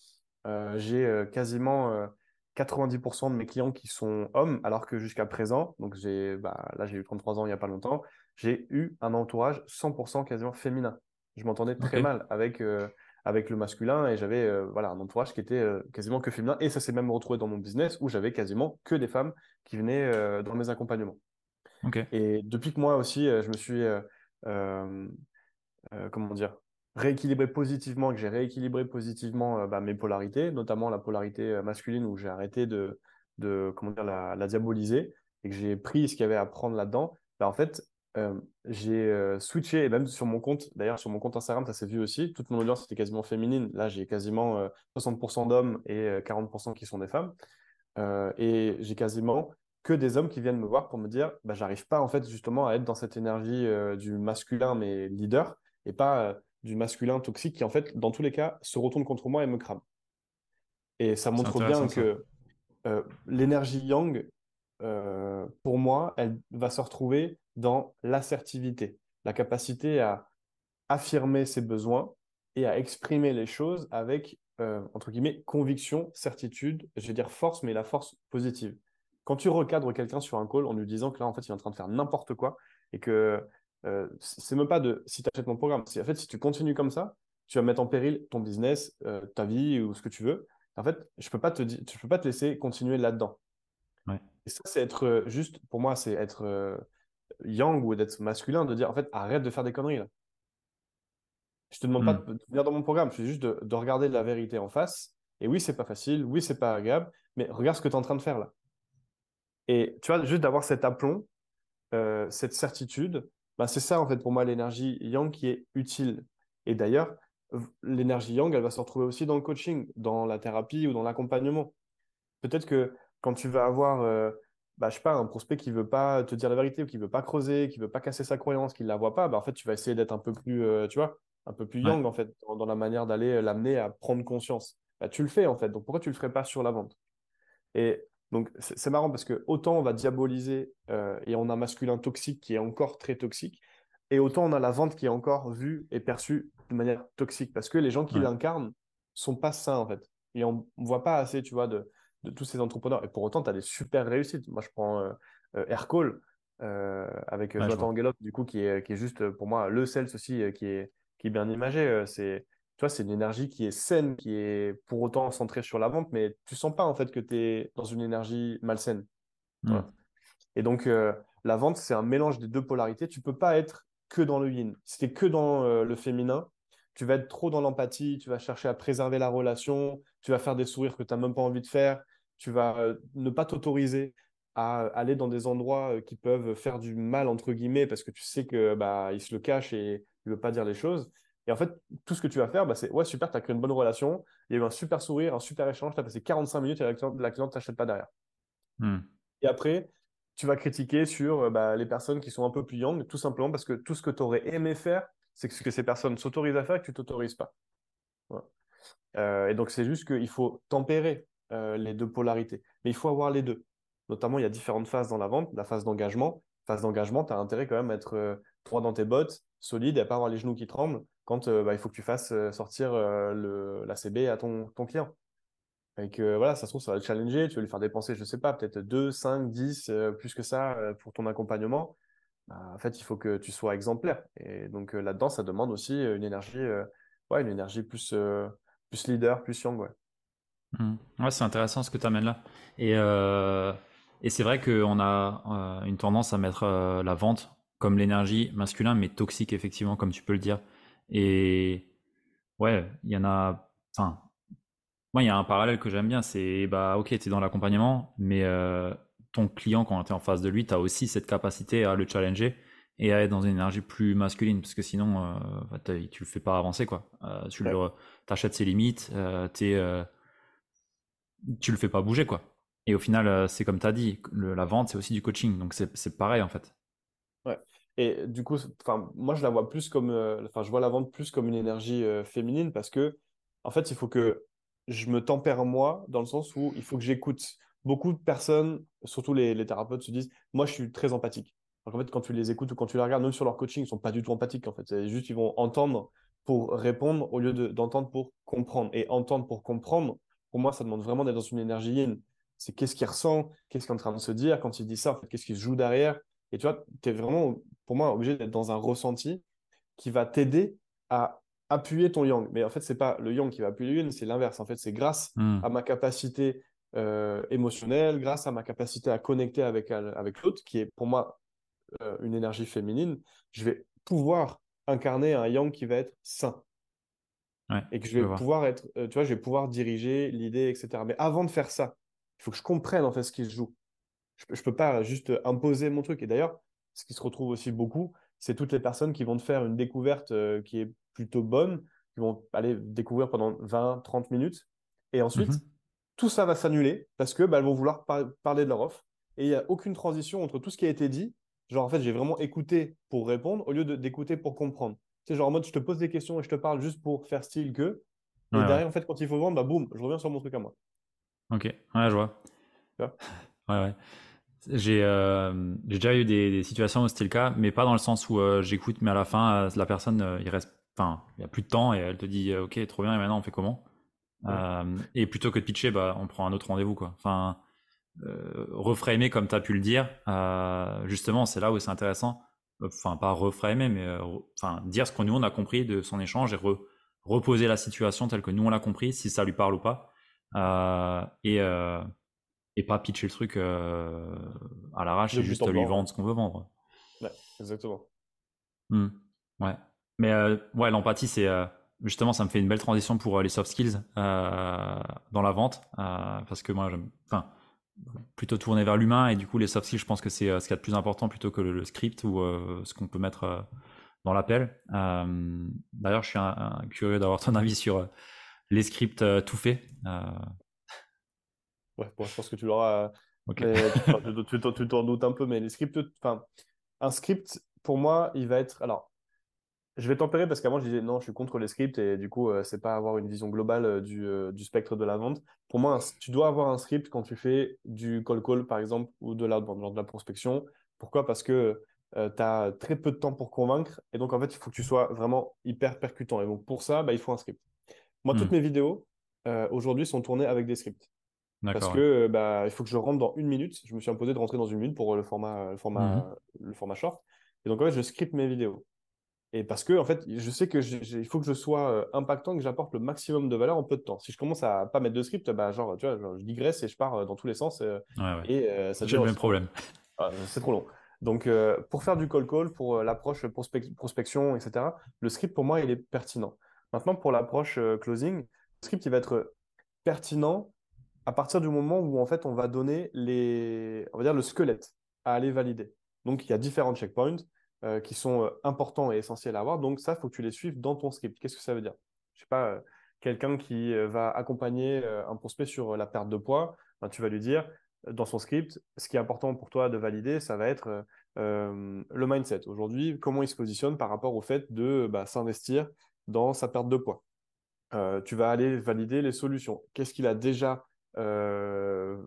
j'ai quasiment 90% de mes clients qui sont hommes, alors que jusqu'à présent, donc j'ai, bah, là j'ai eu 33 ans il n'y a pas longtemps, j'ai eu un entourage 100% quasiment féminin. Je m'entendais très mal avec, euh, avec le masculin et j'avais euh, voilà, un entourage qui était euh, quasiment que féminin. Et ça s'est même retrouvé dans mon business où j'avais quasiment que des femmes qui venaient dans mes accompagnements. Et depuis que moi aussi, je me suis, comment dire, rééquilibrer positivement, que j'ai rééquilibré positivement euh, bah, mes polarités, notamment la polarité euh, masculine où j'ai arrêté de, comment dire, la, la, diaboliser et que j'ai pris ce qu'il y avait à prendre là-dedans, bah, en fait, euh, j'ai switché, et même sur mon compte, d'ailleurs sur mon compte Instagram, ça s'est vu aussi, toute mon audience était quasiment féminine. Là, j'ai quasiment 60% d'hommes et 40% qui sont des femmes. et j'ai quasiment que des hommes qui viennent me voir pour me dire, bah, j'arrive pas en fait justement à être dans cette énergie du masculin mais leader et pas du masculin toxique qui, en fait, dans tous les cas, se retourne contre moi et me crame. Et ça montre bien que euh, l'énergie yang, euh, pour moi, elle va se retrouver dans l'assertivité, la capacité à affirmer ses besoins et à exprimer les choses avec, euh, entre guillemets, conviction, certitude, je vais dire force, mais la force positive. Quand tu recadres quelqu'un sur un call en lui disant que là, en fait, il est en train de faire n'importe quoi et que euh, c'est même pas de si tu achètes mon programme. En fait, si tu continues comme ça, tu vas mettre en péril ton business, euh, ta vie ou ce que tu veux. En fait, je peux pas te je peux pas te laisser continuer là-dedans. Et ça, c'est être euh, juste, pour moi, c'est être yang ou d'être masculin, de dire en fait, arrête de faire des conneries là. Je te demande pas hmm. de venir dans mon programme, je suis juste de, regarder la vérité en face. Et oui, c'est pas facile, oui, c'est pas agréable, mais regarde ce que tu es en train de faire là. Et tu vois, juste d'avoir cet aplomb, euh, cette certitude, bah, c'est ça en fait pour moi l'énergie yang qui est utile. Et d'ailleurs, l'énergie yang, elle va se retrouver aussi dans le coaching, dans la thérapie ou dans l'accompagnement. Peut-être que quand tu vas avoir, euh, bah, je sais pas, un prospect qui veut pas te dire la vérité ou qui veut pas creuser, qui veut pas casser sa croyance, qui ne la voit pas, bah, en fait, tu vas essayer d'être un peu plus, euh, tu vois, un peu plus yang en fait, dans, la manière d'aller euh, l'amener à prendre conscience. Bah, tu le fais en fait, donc pourquoi tu le ferais pas sur la vente? Et donc c'est marrant parce que autant on va diaboliser et on a un masculin toxique qui est encore très toxique, et autant on a la vente qui est encore vue et perçue de manière toxique parce que les gens qui l'incarnent sont pas sains en fait. Et on ne voit pas assez, tu vois, de, de tous ces entrepreneurs. Et pour autant, tu as des super réussites. Moi, je prends euh, euh Aircall euh, avec ouais, Jonathan du coup, qui est, qui est juste pour moi le sales aussi, euh, qui est, qui est bien imagé. C'est, tu vois, c'est une énergie qui est saine, qui est pour autant centrée sur la vente, mais tu sens pas en fait que tu es dans une énergie malsaine. Hmm. Et donc, la vente, c'est un mélange des deux polarités. Tu peux pas être que dans le yin. Si tu que dans le féminin, tu vas être trop dans l'empathie, tu vas chercher à préserver la relation, tu vas faire des sourires que tu n'as même pas envie de faire, tu vas euh, ne pas t'autoriser à aller dans des endroits euh, qui peuvent faire du mal entre guillemets parce que tu sais que bah il se le cache et il veut pas dire les choses. Et en fait, tout ce que tu vas faire, bah, c'est ouais super, tu as créé une bonne relation, il y a eu un super sourire, un super échange, tu as passé 45 minutes et la cliente, cliente t'achète pas derrière. Hmm. Et après, tu vas critiquer sur euh, bah, les personnes qui sont un peu plus young, tout simplement parce que tout ce que tu aurais aimé faire, c'est ce que ces personnes s'autorisent à faire et que tu t'autorises pas. et donc, c'est juste qu'il faut tempérer euh, les deux polarités. Mais il faut avoir les deux. Notamment, il y a différentes phases dans la vente. La phase d'engagement. Phase d'engagement, tu as intérêt quand même à être euh, droit dans tes bottes, solide et à pas avoir les genoux qui tremblent quand euh, bah, il faut que tu fasses sortir le, la CB à ton, client. Et que voilà, ça se trouve, ça va le challenger, tu vas lui faire dépenser, je sais pas, peut-être 2, 5, 10, plus que ça pour ton accompagnement. Bah, en fait, il faut que tu sois exemplaire. Et donc là-dedans, ça demande aussi une énergie, ouais, une énergie plus, plus leader, plus young. Ouais. Mmh. Ouais, c'est intéressant ce que tu amènes là. Et, euh, et c'est vrai qu'on a euh, une tendance à mettre euh, la vente comme l'énergie masculine, mais toxique, effectivement, comme tu peux le dire. Et ouais, il y en a. Enfin, moi, il y a un parallèle que j'aime bien c'est bah, ok, tu es dans l'accompagnement, mais ton client, quand tu es en face de lui, tu as aussi cette capacité à le challenger et à être dans une énergie plus masculine, parce que sinon, bah, tu le fais pas avancer, quoi. tu ouais. achètes ses limites, tu es tu le fais pas bouger, quoi. Et au final, euh, c'est comme tu as dit, la vente, c'est aussi du coaching. Donc, c'est pareil, en fait. Et du coup, moi, je la vois plus comme, euh, enfin, je vois la vente plus comme une énergie euh, féminine parce que, en fait, il faut que je me tempère moi dans le sens où il faut que j'écoute. Beaucoup de personnes, surtout les, thérapeutes, se disent, moi, je suis très empathique. Donc, en fait, quand tu les écoutes ou quand tu les regardes, même sur leur coaching, ils sont pas du tout empathiques. En fait, c'est juste, ils vont entendre pour répondre au lieu d'entendre pour comprendre. Et entendre pour comprendre, pour moi, ça demande vraiment d'être dans une énergie yin. C'est qu'est-ce qu'il ressent, qu'est-ce qu'il est en train de se dire quand il dit ça, qu'est-ce qu'il se joue derrière. Et tu vois, tu es vraiment, pour moi, obligé d'être dans un ressenti qui va t'aider à appuyer ton yang. Mais en fait, c'est pas le yang qui va appuyer le yin, c'est l'inverse. En fait, c'est grâce hmm. à ma capacité euh, émotionnelle, grâce à ma capacité à connecter avec, avec l'autre, qui est pour moi euh, une énergie féminine, je vais pouvoir incarner un yang qui va être sain et que je vais pouvoir être, euh, tu vois, je vais pouvoir diriger l'idée, etc. Mais avant de faire ça, il faut que je comprenne en fait ce qui se joue. Je ne peux pas juste imposer mon truc. Et d'ailleurs, ce qui se retrouve aussi beaucoup, c'est toutes les personnes qui vont te faire une découverte euh, qui est plutôt bonne, qui vont aller découvrir pendant 20, 30 minutes. Et ensuite, mmh tout ça va s'annuler parce que bah, vont vouloir parler de leur offre. Et il n'y a aucune transition entre tout ce qui a été dit. Genre, en fait, j'ai vraiment écouté pour répondre au lieu d'écouter pour comprendre. C'est genre en mode, je te pose des questions et je te parle juste pour faire style que. Et derrière, en fait, quand il faut vendre, bah boum, je reviens sur mon truc à moi. Ok, ouais, je vois? ouais, ouais. J'ai euh, déjà eu des, situations où c'était le cas, mais pas dans le sens où euh, j'écoute, mais à la fin, euh, la personne, il reste, enfin, il n'y a plus de temps et elle te dit, ok, trop bien, et maintenant on fait comment? Et plutôt que de pitcher, bah, on prend un autre rendez-vous, quoi. Enfin, reframer comme tu as pu le dire, justement, c'est là où c'est intéressant enfin pas reframer, mais enfin dire ce qu'on nous on a compris de son échange et reposer la situation telle que nous on l'a compris, si ça lui parle ou pas. et, et pas pitcher le truc à l'arrache et juste lui vendre ce qu'on veut vendre. Ouais, exactement. Mmh. Ouais. Mais ouais, l'empathie, c'est justement, ça me fait une belle transition pour les soft skills dans la vente parce que moi, j'aime. Enfin, plutôt tourné vers l'humain et du coup les soft skills je pense que c'est ce qu'il y a de plus important plutôt que le, script ou ce qu'on peut mettre dans l'appel d'ailleurs je suis un, curieux d'avoir ton avis sur les scripts tout faits ouais bon, je pense que tu l'auras tu, tu t'en doutes un peu mais les scripts enfin un script pour moi il va être alors je vais tempérer parce qu'avant, je disais non, je suis contre les scripts et du coup, ce euh, c'est pas avoir une vision globale euh, euh, du, spectre de la vente. Pour moi, tu dois avoir un script quand tu fais du call call, par exemple, ou de l'outbound, de la prospection. Pourquoi? Parce que tu as très peu de temps pour convaincre et donc, en fait, il faut que tu sois vraiment hyper percutant. Et donc, pour ça, bah, il faut un script. Moi, toutes hmm. mes vidéos aujourd'hui sont tournées avec des scripts. Parce que bah, il faut que je rentre dans une minute. Je me suis imposé de rentrer dans une minute pour le format, le format, hmm. le format short. Et donc, en fait, je scripte mes vidéos. Et parce que, en fait, je sais que il faut que je sois euh, impactant, que j'apporte le maximum de valeur en peu de temps. Si je commence à pas mettre de script, bah, genre, tu vois, je digresse et je pars euh, dans tous les sens. Euh, et ça J'ai le même problème. Ah, c'est trop long. Donc, pour faire du call call, pour l'approche prospection, etc., le script, pour moi, il est pertinent. Maintenant, pour l'approche closing, le script, il va être pertinent à partir du moment où, en fait, on va donner les, on va dire, le squelette à aller valider. Donc, il y a différents checkpoints. Euh, qui sont euh, importants et essentiels à avoir. Donc ça, faut que tu les suives dans ton script. Qu'est-ce que ça veut dire? Je sais pas, euh, quelqu'un qui va accompagner un prospect sur la perte de poids, ben, tu vas lui dire dans son script, ce qui est important pour toi de valider, ça va être le mindset. Aujourd'hui, comment il se positionne par rapport au fait de bah, s'investir dans sa perte de poids? tu vas aller valider les solutions. Qu'est-ce qu'il a déjà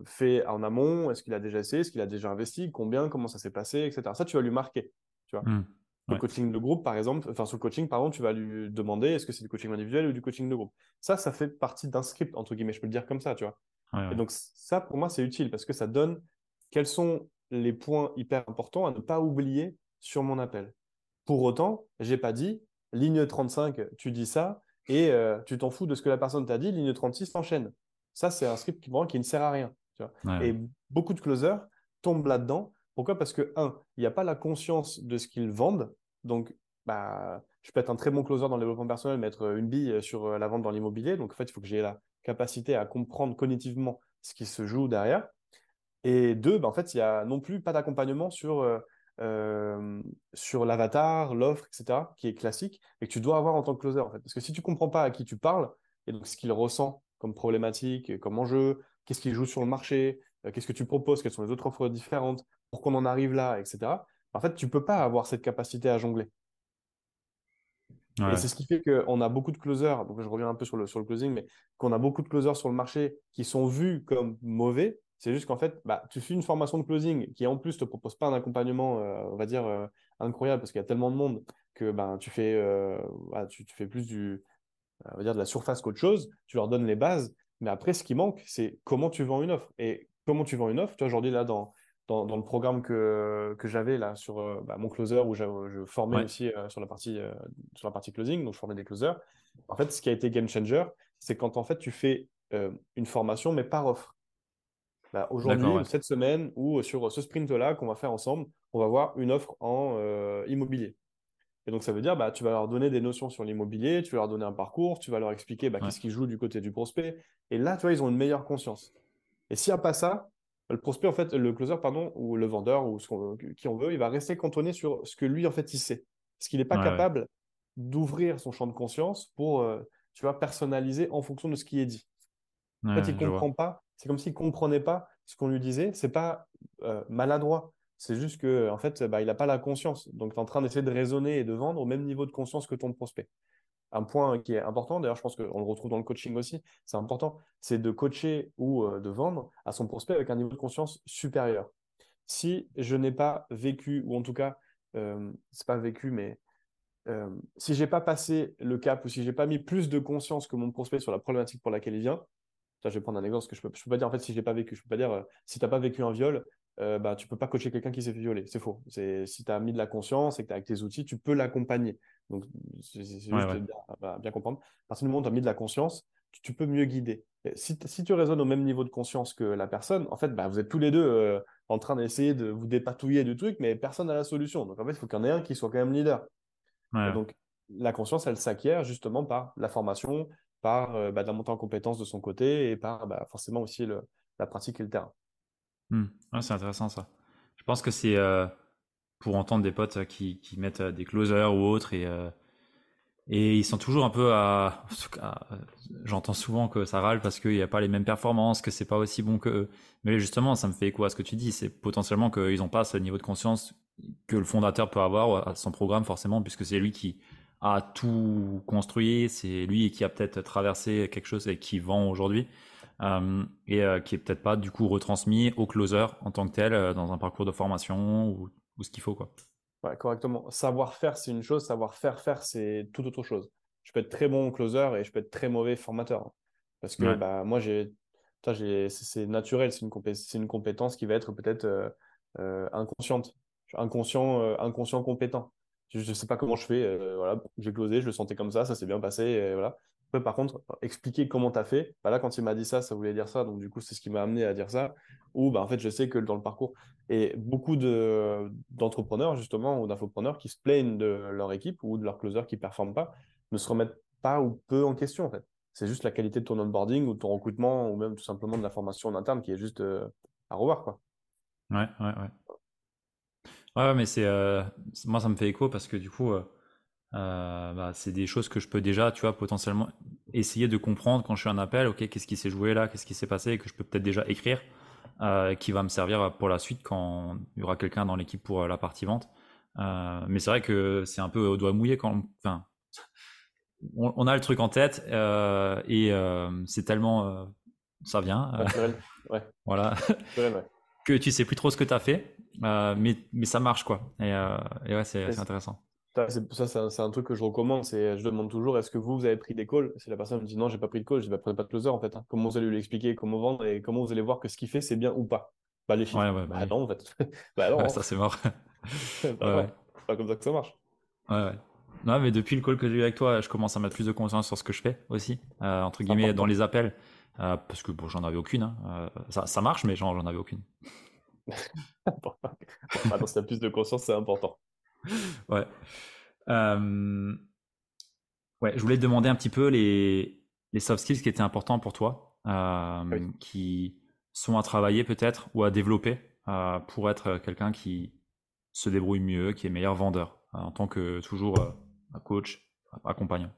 fait en amont? Est-ce qu'il a déjà essayé? Est-ce qu'il a déjà investi? Combien? Comment ça s'est passé? Etc. Ça, tu vas lui marquer. Tu vois mmh. Le coaching de groupe, par exemple, enfin sur le coaching, par exemple, tu vas lui demander est-ce que c'est du coaching individuel ou du coaching de groupe? Ça, ça fait partie d'un script, entre guillemets, je peux le dire comme ça, tu vois. Et donc, ça, pour moi, c'est utile parce que ça donne quels sont les points hyper importants à ne pas oublier sur mon appel. Pour autant, j'ai pas dit ligne 35, tu dis ça et euh, tu t'en fous de ce que la personne t'a dit, ligne 36, t'enchaînes. Ça, c'est un script qui, qui ne sert à rien. Tu vois. Et beaucoup de closers tombent là-dedans pourquoi? Parce que, un, il n'y a pas la conscience de ce qu'ils vendent. Donc, bah, je peux être un très bon closer dans le développement personnel, mettre une bille sur euh, la vente dans l'immobilier. Donc, en fait, il faut que j'ai la capacité à comprendre cognitivement ce qui se joue derrière. Et deux, bah, en fait, il n'y a non plus pas d'accompagnement sur, euh, euh, sur l'avatar, l'offre, etc., qui est classique et que tu dois avoir en tant que closer. En fait. Parce que si tu ne comprends pas à qui tu parles et donc ce qu'il ressent comme problématique, comme enjeu, qu'est-ce qu'il joue sur le marché, qu'est-ce que tu proposes, quelles sont les autres offres différentes, pour qu'on en arrive là, etc. En fait, tu peux pas avoir cette capacité à jongler. Et c'est ce qui fait qu'on a beaucoup de closers, donc je reviens un peu sur le, sur le closing, mais qu'on a beaucoup de closers sur le marché qui sont vus comme mauvais. C'est juste qu'en fait, bah, tu fais une formation de closing qui en plus te propose pas un accompagnement, euh, on va dire, euh, incroyable, parce qu'il y a tellement de monde que ben, tu, fais, euh, tu, tu, fais plus du, on va dire de la surface qu'autre chose. Tu leur donnes les bases, mais après, ce qui manque, c'est comment tu vends une offre. Et comment tu vends une offre Tu vois, aujourd'hui, là, dans, dans, le programme que, que j'avais là sur euh, bah, mon closer où je formais aussi euh, sur, la partie, euh, sur la partie closing, donc je formais des closers. En fait, ce qui a été game changer, c'est quand en fait tu fais une formation mais par offre. Bah, aujourd'hui, cette semaine ou sur ce sprint-là qu'on va faire ensemble, on va voir une offre en immobilier. Et donc, ça veut dire, bah, tu vas leur donner des notions sur l'immobilier, tu vas leur donner un parcours, tu vas leur expliquer bah, qu'est-ce qui joue du côté du prospect. Et là, tu vois, ils ont une meilleure conscience. Et s'il n'y a pas ça, le prospect, en fait, le closer, pardon, ou le vendeur, ou ce qui on veut, il va rester cantonné sur ce que lui, en fait, il sait. Parce qu'il n'est pas capable d'ouvrir son champ de conscience pour, euh, tu vois, personnaliser en fonction de ce qui est dit. en fait, il ne comprend pas. C'est comme s'il ne comprenait pas ce qu'on lui disait. C'est pas euh, maladroit. C'est juste que, en fait, bah, il n'a pas la conscience. Donc, tu es en train d'essayer de raisonner et de vendre au même niveau de conscience que ton prospect un point qui est important, d'ailleurs je pense qu'on le retrouve dans le coaching aussi, c'est important, c'est de coacher ou euh, de vendre à son prospect avec un niveau de conscience supérieur. Si je n'ai pas vécu, ou en tout cas, euh, c'est pas vécu, mais euh, si j'ai pas passé le cap ou si j'ai pas mis plus de conscience que mon prospect sur la problématique pour laquelle il vient, je vais prendre un exemple, que je peux, peux pas dire en fait si j'ai pas vécu, je peux pas dire si tu n'as pas vécu un viol, euh, bah, tu peux pas coacher quelqu'un qui s'est fait violer. C'est faux. Si tu as mis de la conscience et que tu as avec tes outils, tu peux l'accompagner. Donc, c'est juste Bien, bah, bien, comprendre. À partir du moment où tu as mis de la conscience, tu peux mieux guider. Si, si, tu raisonnes au même niveau de conscience que la personne, en fait, bah, vous êtes tous les deux euh, en train d'essayer de vous dépatouiller du truc, mais personne n'a la solution. Donc, en fait, il faut qu'il y en ait un qui soit quand même leader. donc, la conscience, elle s'acquiert justement par la formation, par euh, bah, la montée en compétences de son côté et par bah, forcément aussi le, la pratique et le terrain. Hmm. c'est intéressant ça. Je pense que c'est euh, pour entendre des potes qui, qui mettent des closers ou autres et et ils sont toujours un peu à. J'entends souvent que ça râle parce qu'il n'y a pas les mêmes performances, que c'est pas aussi bon que Mais justement, ça me fait écho à ce que tu dis. C'est potentiellement qu'ils n'ont pas ce niveau de conscience que le fondateur peut avoir à son programme, forcément, puisque c'est lui qui a tout construit. C'est lui qui a peut-être traversé quelque chose et qui vend aujourd'hui. Euh, et euh, qui est peut-être pas du coup retransmis au closer en tant que tel euh, dans un parcours de formation ou, ou ce qu'il faut quoi. Ouais, correctement. Savoir faire, c'est une chose. Savoir faire faire, c'est tout autre chose. Je peux être très bon closer et je peux être très mauvais formateur. Parce que bah, moi, j'ai, c'est naturel. C'est une, une, compétence qui va être peut-être euh, euh, inconsciente. Inconscient, euh, inconscient compétent. Je ne sais pas comment je fais. voilà, j'ai closé, je le sentais comme ça, ça s'est bien passé. Et voilà par contre, expliquer comment tu as fait, bah là, quand il m'a dit ça, ça voulait dire ça. Donc, du coup, c'est ce qui m'a amené à dire ça. Ou, bah, en fait, je sais que dans le parcours, et beaucoup d'entrepreneurs, justement, ou d'infopreneurs qui se plaignent de leur équipe ou de leur closer qui ne performent pas, ne se remettent pas ou peu en question, en fait. C'est juste la qualité de ton onboarding ou de ton recrutement ou même tout simplement de la formation en interne qui est juste euh, à revoir, quoi. Ouais, ouais, ouais. Ouais, mais c'est euh, moi, ça me fait écho parce que du coup, euh, euh, bah, c'est des choses que je peux déjà, tu vois, potentiellement essayer de comprendre quand je suis un appel, ok, qu'est-ce qui s'est joué là, qu'est-ce qui s'est passé, et que je peux peut-être déjà écrire, euh, qui va me servir pour la suite quand il y aura quelqu'un dans l'équipe pour euh, la partie vente. Euh, mais c'est vrai que c'est un peu au doigt mouillé quand, enfin, on, on, a le truc en tête et c'est tellement, ça vient, ouais. voilà, ouais. que tu sais plus trop ce que tu as fait, mais, mais ça marche quoi. Et, et ouais, c'est intéressant. Ça, c'est un, truc que je recommande. C'est, je demande toujours est-ce que vous, vous avez pris des calls? Si la personne me dit non, j'ai pas pris de call, je dis bah, prenez pas de closer en fait. Hein. Comment vous allez lui expliquer comment vendre et comment vous allez voir que ce qu'il fait, c'est bien ou pas? Bah, les chiffres. Ouais, bah, non, en fait. bah, non. ça, c'est mort. bah, C'est pas comme ça que ça marche. Ouais, ouais. Non, mais depuis le call que j'ai eu avec toi, je commence à mettre plus de conscience sur ce que je fais aussi, euh, entre guillemets, dans les appels. Euh, parce que bon, j'en avais aucune. Hein. Euh, ça, ça, marche, mais j'en avais aucune. bon, bah, si plus de conscience, c'est important. ouais. Euh, ouais, je voulais te demander un petit peu les, les soft skills qui étaient importants pour toi, euh, qui sont à travailler peut-être ou à développer euh, pour être quelqu'un qui se débrouille mieux, qui est meilleur vendeur, en tant que toujours coach, accompagnant.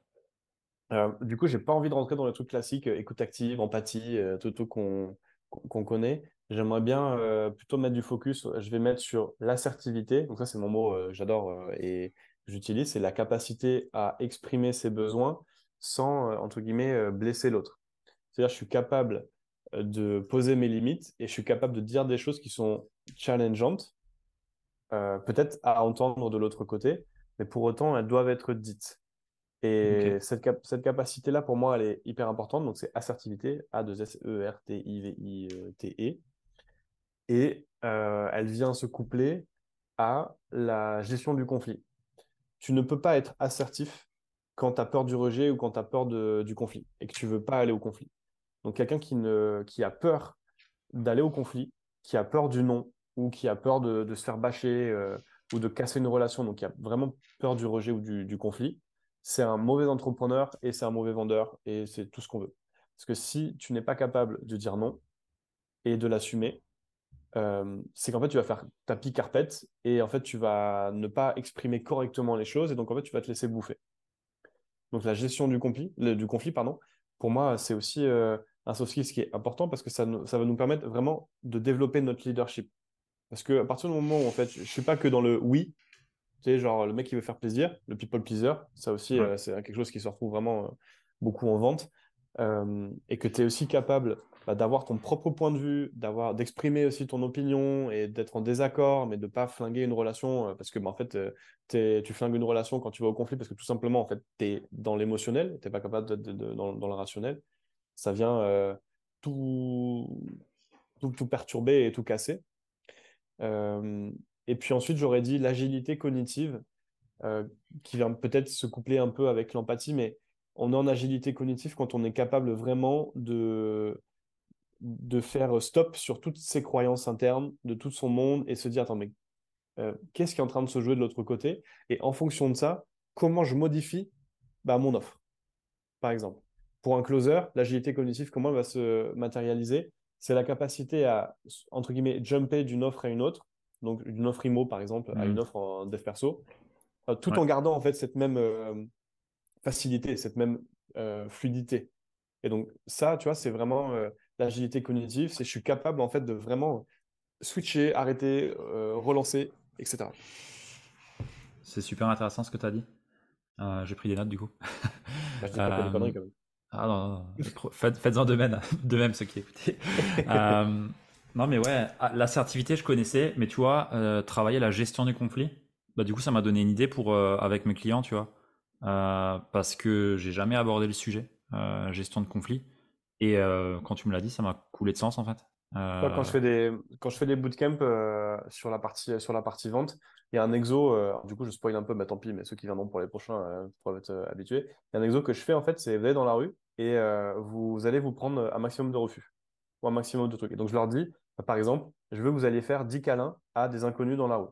du coup, j'ai pas envie de rentrer dans les trucs classiques, écoute active, empathie, tout, tout qu'on qu'on connaît. J'aimerais bien plutôt mettre du focus. Je vais mettre sur l'assertivité. Donc ça, c'est mon mot, j'adore et j'utilise, c'est la capacité à exprimer ses besoins sans, euh, entre guillemets, euh, blesser l'autre. C'est-à-dire, je suis capable euh, de poser mes limites et je suis capable de dire des choses qui sont challengeantes, peut-être à entendre de l'autre côté, mais pour autant, elles doivent être dites. Et cette, cette capacité-là, pour moi, elle est hyper importante. Donc, c'est assertivité, A-2-S-E-R-T-I-V-I-T-E. Et elle vient se coupler à la gestion du conflit tu ne peux pas être assertif quand tu as peur du rejet ou quand tu as peur du conflit et que tu veux pas aller au conflit. Donc quelqu'un qui, qui a peur d'aller au conflit, qui a peur du non ou qui a peur de, se faire bâcher ou de casser une relation, donc qui a vraiment peur du rejet ou du, conflit, c'est un mauvais entrepreneur et c'est un mauvais vendeur et c'est tout ce qu'on veut. Parce que si tu n'es pas capable de dire non et de l'assumer, euh, c'est qu'en fait, tu vas faire tapis carpette et en fait, tu vas ne pas exprimer correctement les choses et donc en fait, tu vas te laisser bouffer. Donc, la gestion du conflit, du conflit pardon, pour moi, c'est aussi euh, un soft skill qui est important parce que ça, ça va nous permettre vraiment de développer notre leadership. Parce que à partir du moment où en fait, je ne suis pas que dans le oui, tu sais, genre le mec qui veut faire plaisir, le people pleaser, ça aussi, euh, c'est quelque chose qui se retrouve vraiment beaucoup en vente. et que tu es aussi capable bah, d'avoir ton propre point de vue, d'avoir d'exprimer aussi ton opinion et d'être en désaccord, mais de pas flinguer une relation euh, parce que bah, en fait euh, tu flingues une relation quand tu vas au conflit parce que tout simplement en fait tu es dans l'émotionnel, tu n'es pas capable d'être dans, dans, le rationnel. Ça vient euh, tout, tout, perturber et tout casser. et puis ensuite, j'aurais dit l'agilité cognitive qui vient peut-être se coupler un peu avec l'empathie, mais on est en agilité cognitive quand on est capable vraiment de, de faire stop sur toutes ses croyances internes, de tout son monde et se dire, attends, mais euh, qu'est-ce qui est en train de se jouer de l'autre côté? Et en fonction de ça, comment je modifie bah, mon offre, par exemple. Pour un closer, l'agilité cognitive, comment elle va se matérialiser? C'est la capacité à, entre guillemets, jumper d'une offre à une autre, donc d'une offre IMO, par exemple, à une mmh. offre en dev perso, euh, tout en gardant en fait cette même euh, facilité, cette même fluidité. Et donc ça, tu vois, c'est vraiment l'agilité cognitive, c'est je suis capable en fait de vraiment switcher, arrêter, relancer, etc. C'est super intéressant ce que tu as dit. Euh, j'ai pris des notes du coup. Bah, je dis pas des conneries quand même. Ah non, non, faites-en de même, de même ceux qui écoutez. euh, non mais ouais, ah, l'assertivité je connaissais, mais tu vois, euh, travailler la gestion du conflit, bah du coup ça m'a donné une idée pour euh, avec mes clients, tu vois, euh, parce que j'ai jamais abordé le sujet gestion de conflit, et quand tu me l'as dit, ça m'a coulé de sens en fait. Quand je fais des quand je fais des bootcamps sur la partie sur la partie vente, il y a un exo, euh, du coup je spoil un peu, mais tant pis, mais ceux qui viendront pour les prochains euh, pourraient être euh, habitués. Il y a un exo que je fais en fait, c'est vous allez dans la rue et vous allez vous prendre un maximum de refus ou un maximum de trucs. Et donc je leur dis, par exemple, je veux que vous alliez faire 10 câlins à des inconnus dans la rue.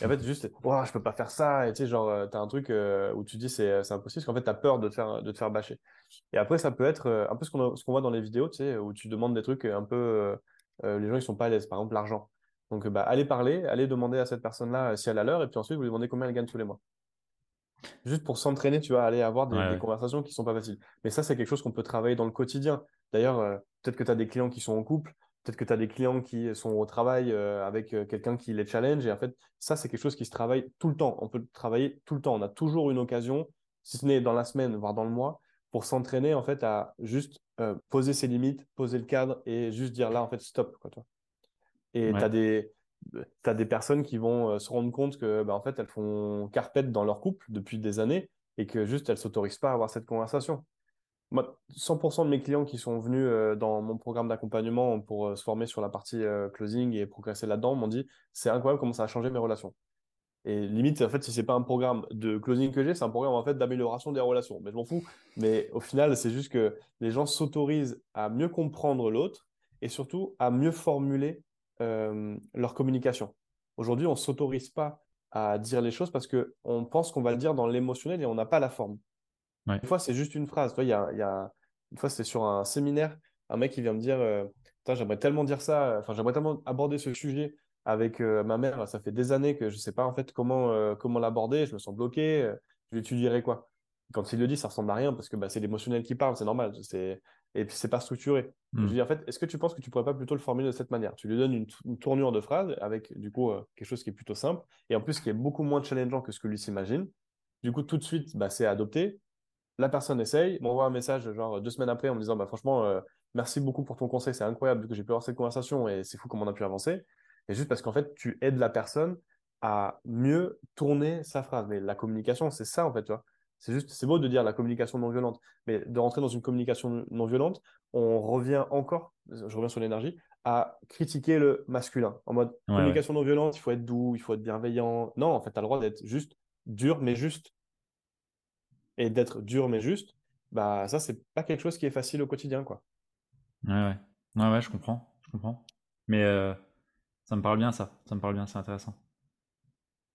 Et en fait, juste, oh, je peux pas faire ça. Et tu sais, genre, tu as un truc où tu dis c'est, c'est impossible, parce qu'en fait, tu as peur de te, faire, de te faire bâcher. Et après, ça peut être un peu ce qu'on, ce qu'on voit dans les vidéos, tu sais, où tu demandes des trucs un peu. les gens, ils sont pas à l'aise. Par exemple, l'argent. Donc, bah, allez parler, allez demander à cette personne-là euh, si elle a l'heure, et puis ensuite, vous lui demandez combien elle gagne tous les mois. Juste pour s'entraîner, tu vas aller avoir des, conversations qui sont pas faciles. Mais ça, c'est quelque chose qu'on peut travailler dans le quotidien. D'ailleurs, euh, peut-être que tu as des clients qui sont en couple, peut-être que tu as des clients qui sont au travail euh, avec quelqu'un qui les challenge. Et en fait, ça, c'est quelque chose qui se travaille tout le temps. On peut travailler tout le temps. On a toujours une occasion, si ce n'est dans la semaine, voire dans le mois, pour s'entraîner en fait à juste poser ses limites, poser le cadre et juste dire là, en fait, stop. Quoi, toi. Et tu as des, as des personnes qui vont euh, se rendre compte que, bah, en fait, elles font carpette dans leur couple depuis des années et que juste elles s'autorisent pas à avoir cette conversation. Moi, 100% de mes clients qui sont venus euh, dans mon programme d'accompagnement pour euh, se former sur la partie closing et progresser là-dedans m'ont dit c'est incroyable comment ça a changé mes relations. Et limite, en fait, si c'est pas un programme de closing que j'ai, c'est un programme en fait d'amélioration des relations. Mais je m'en fous. Mais au final, c'est juste que les gens s'autorisent à mieux comprendre l'autre et surtout à mieux formuler euh, leur communication. Aujourd'hui, on ne s'autorise pas à dire les choses parce qu'on pense qu'on va le dire dans l'émotionnel et on n'a pas la forme. Une fois, c'est juste une phrase. Il y a, y a... Une fois, c'est sur un séminaire, un mec qui vient me dire euh, J'aimerais tellement dire ça, enfin, j'aimerais tellement aborder ce sujet avec euh, ma mère. Ça fait des années que je ne sais pas en fait comment, comment l'aborder. Je me sens bloqué. je lui dirais quoi Quand il le dit, ça ressemble à rien parce que bah, c'est l'émotionnel qui parle, c'est normal. C'est et puis c'est pas structuré. Je hmm. dis en fait, est-ce que tu penses que tu pourrais pas plutôt le formuler de cette manière? Tu lui donnes une, tournure de phrase avec du coup euh, quelque chose qui est plutôt simple et en plus qui est beaucoup moins challengeant que ce que lui s'imagine. Du coup, tout de suite, bah, c'est adopté. La personne essaye, m'envoie un message genre deux semaines après en me disant bah, franchement, euh, merci beaucoup pour ton conseil, c'est incroyable que j'ai pu avoir cette conversation et c'est fou comment on a pu avancer. Et juste parce qu'en fait, tu aides la personne à mieux tourner sa phrase. Mais la communication, c'est ça en fait, tu vois. C'est juste, c'est beau de dire la communication non violente, mais de rentrer dans une communication non violente, on revient encore, je reviens sur l'énergie, à critiquer le masculin. En mode communication non violente, il faut être doux, il faut être bienveillant. Non, en fait, tu as le droit d'être juste dur, mais juste. Et d'être dur, mais juste, bah ça, c'est pas quelque chose qui est facile au quotidien, quoi. Ouais, ouais. Ouais, ouais, je comprends. Je comprends. Mais euh, ça me parle bien, ça. Ça me parle bien, c'est intéressant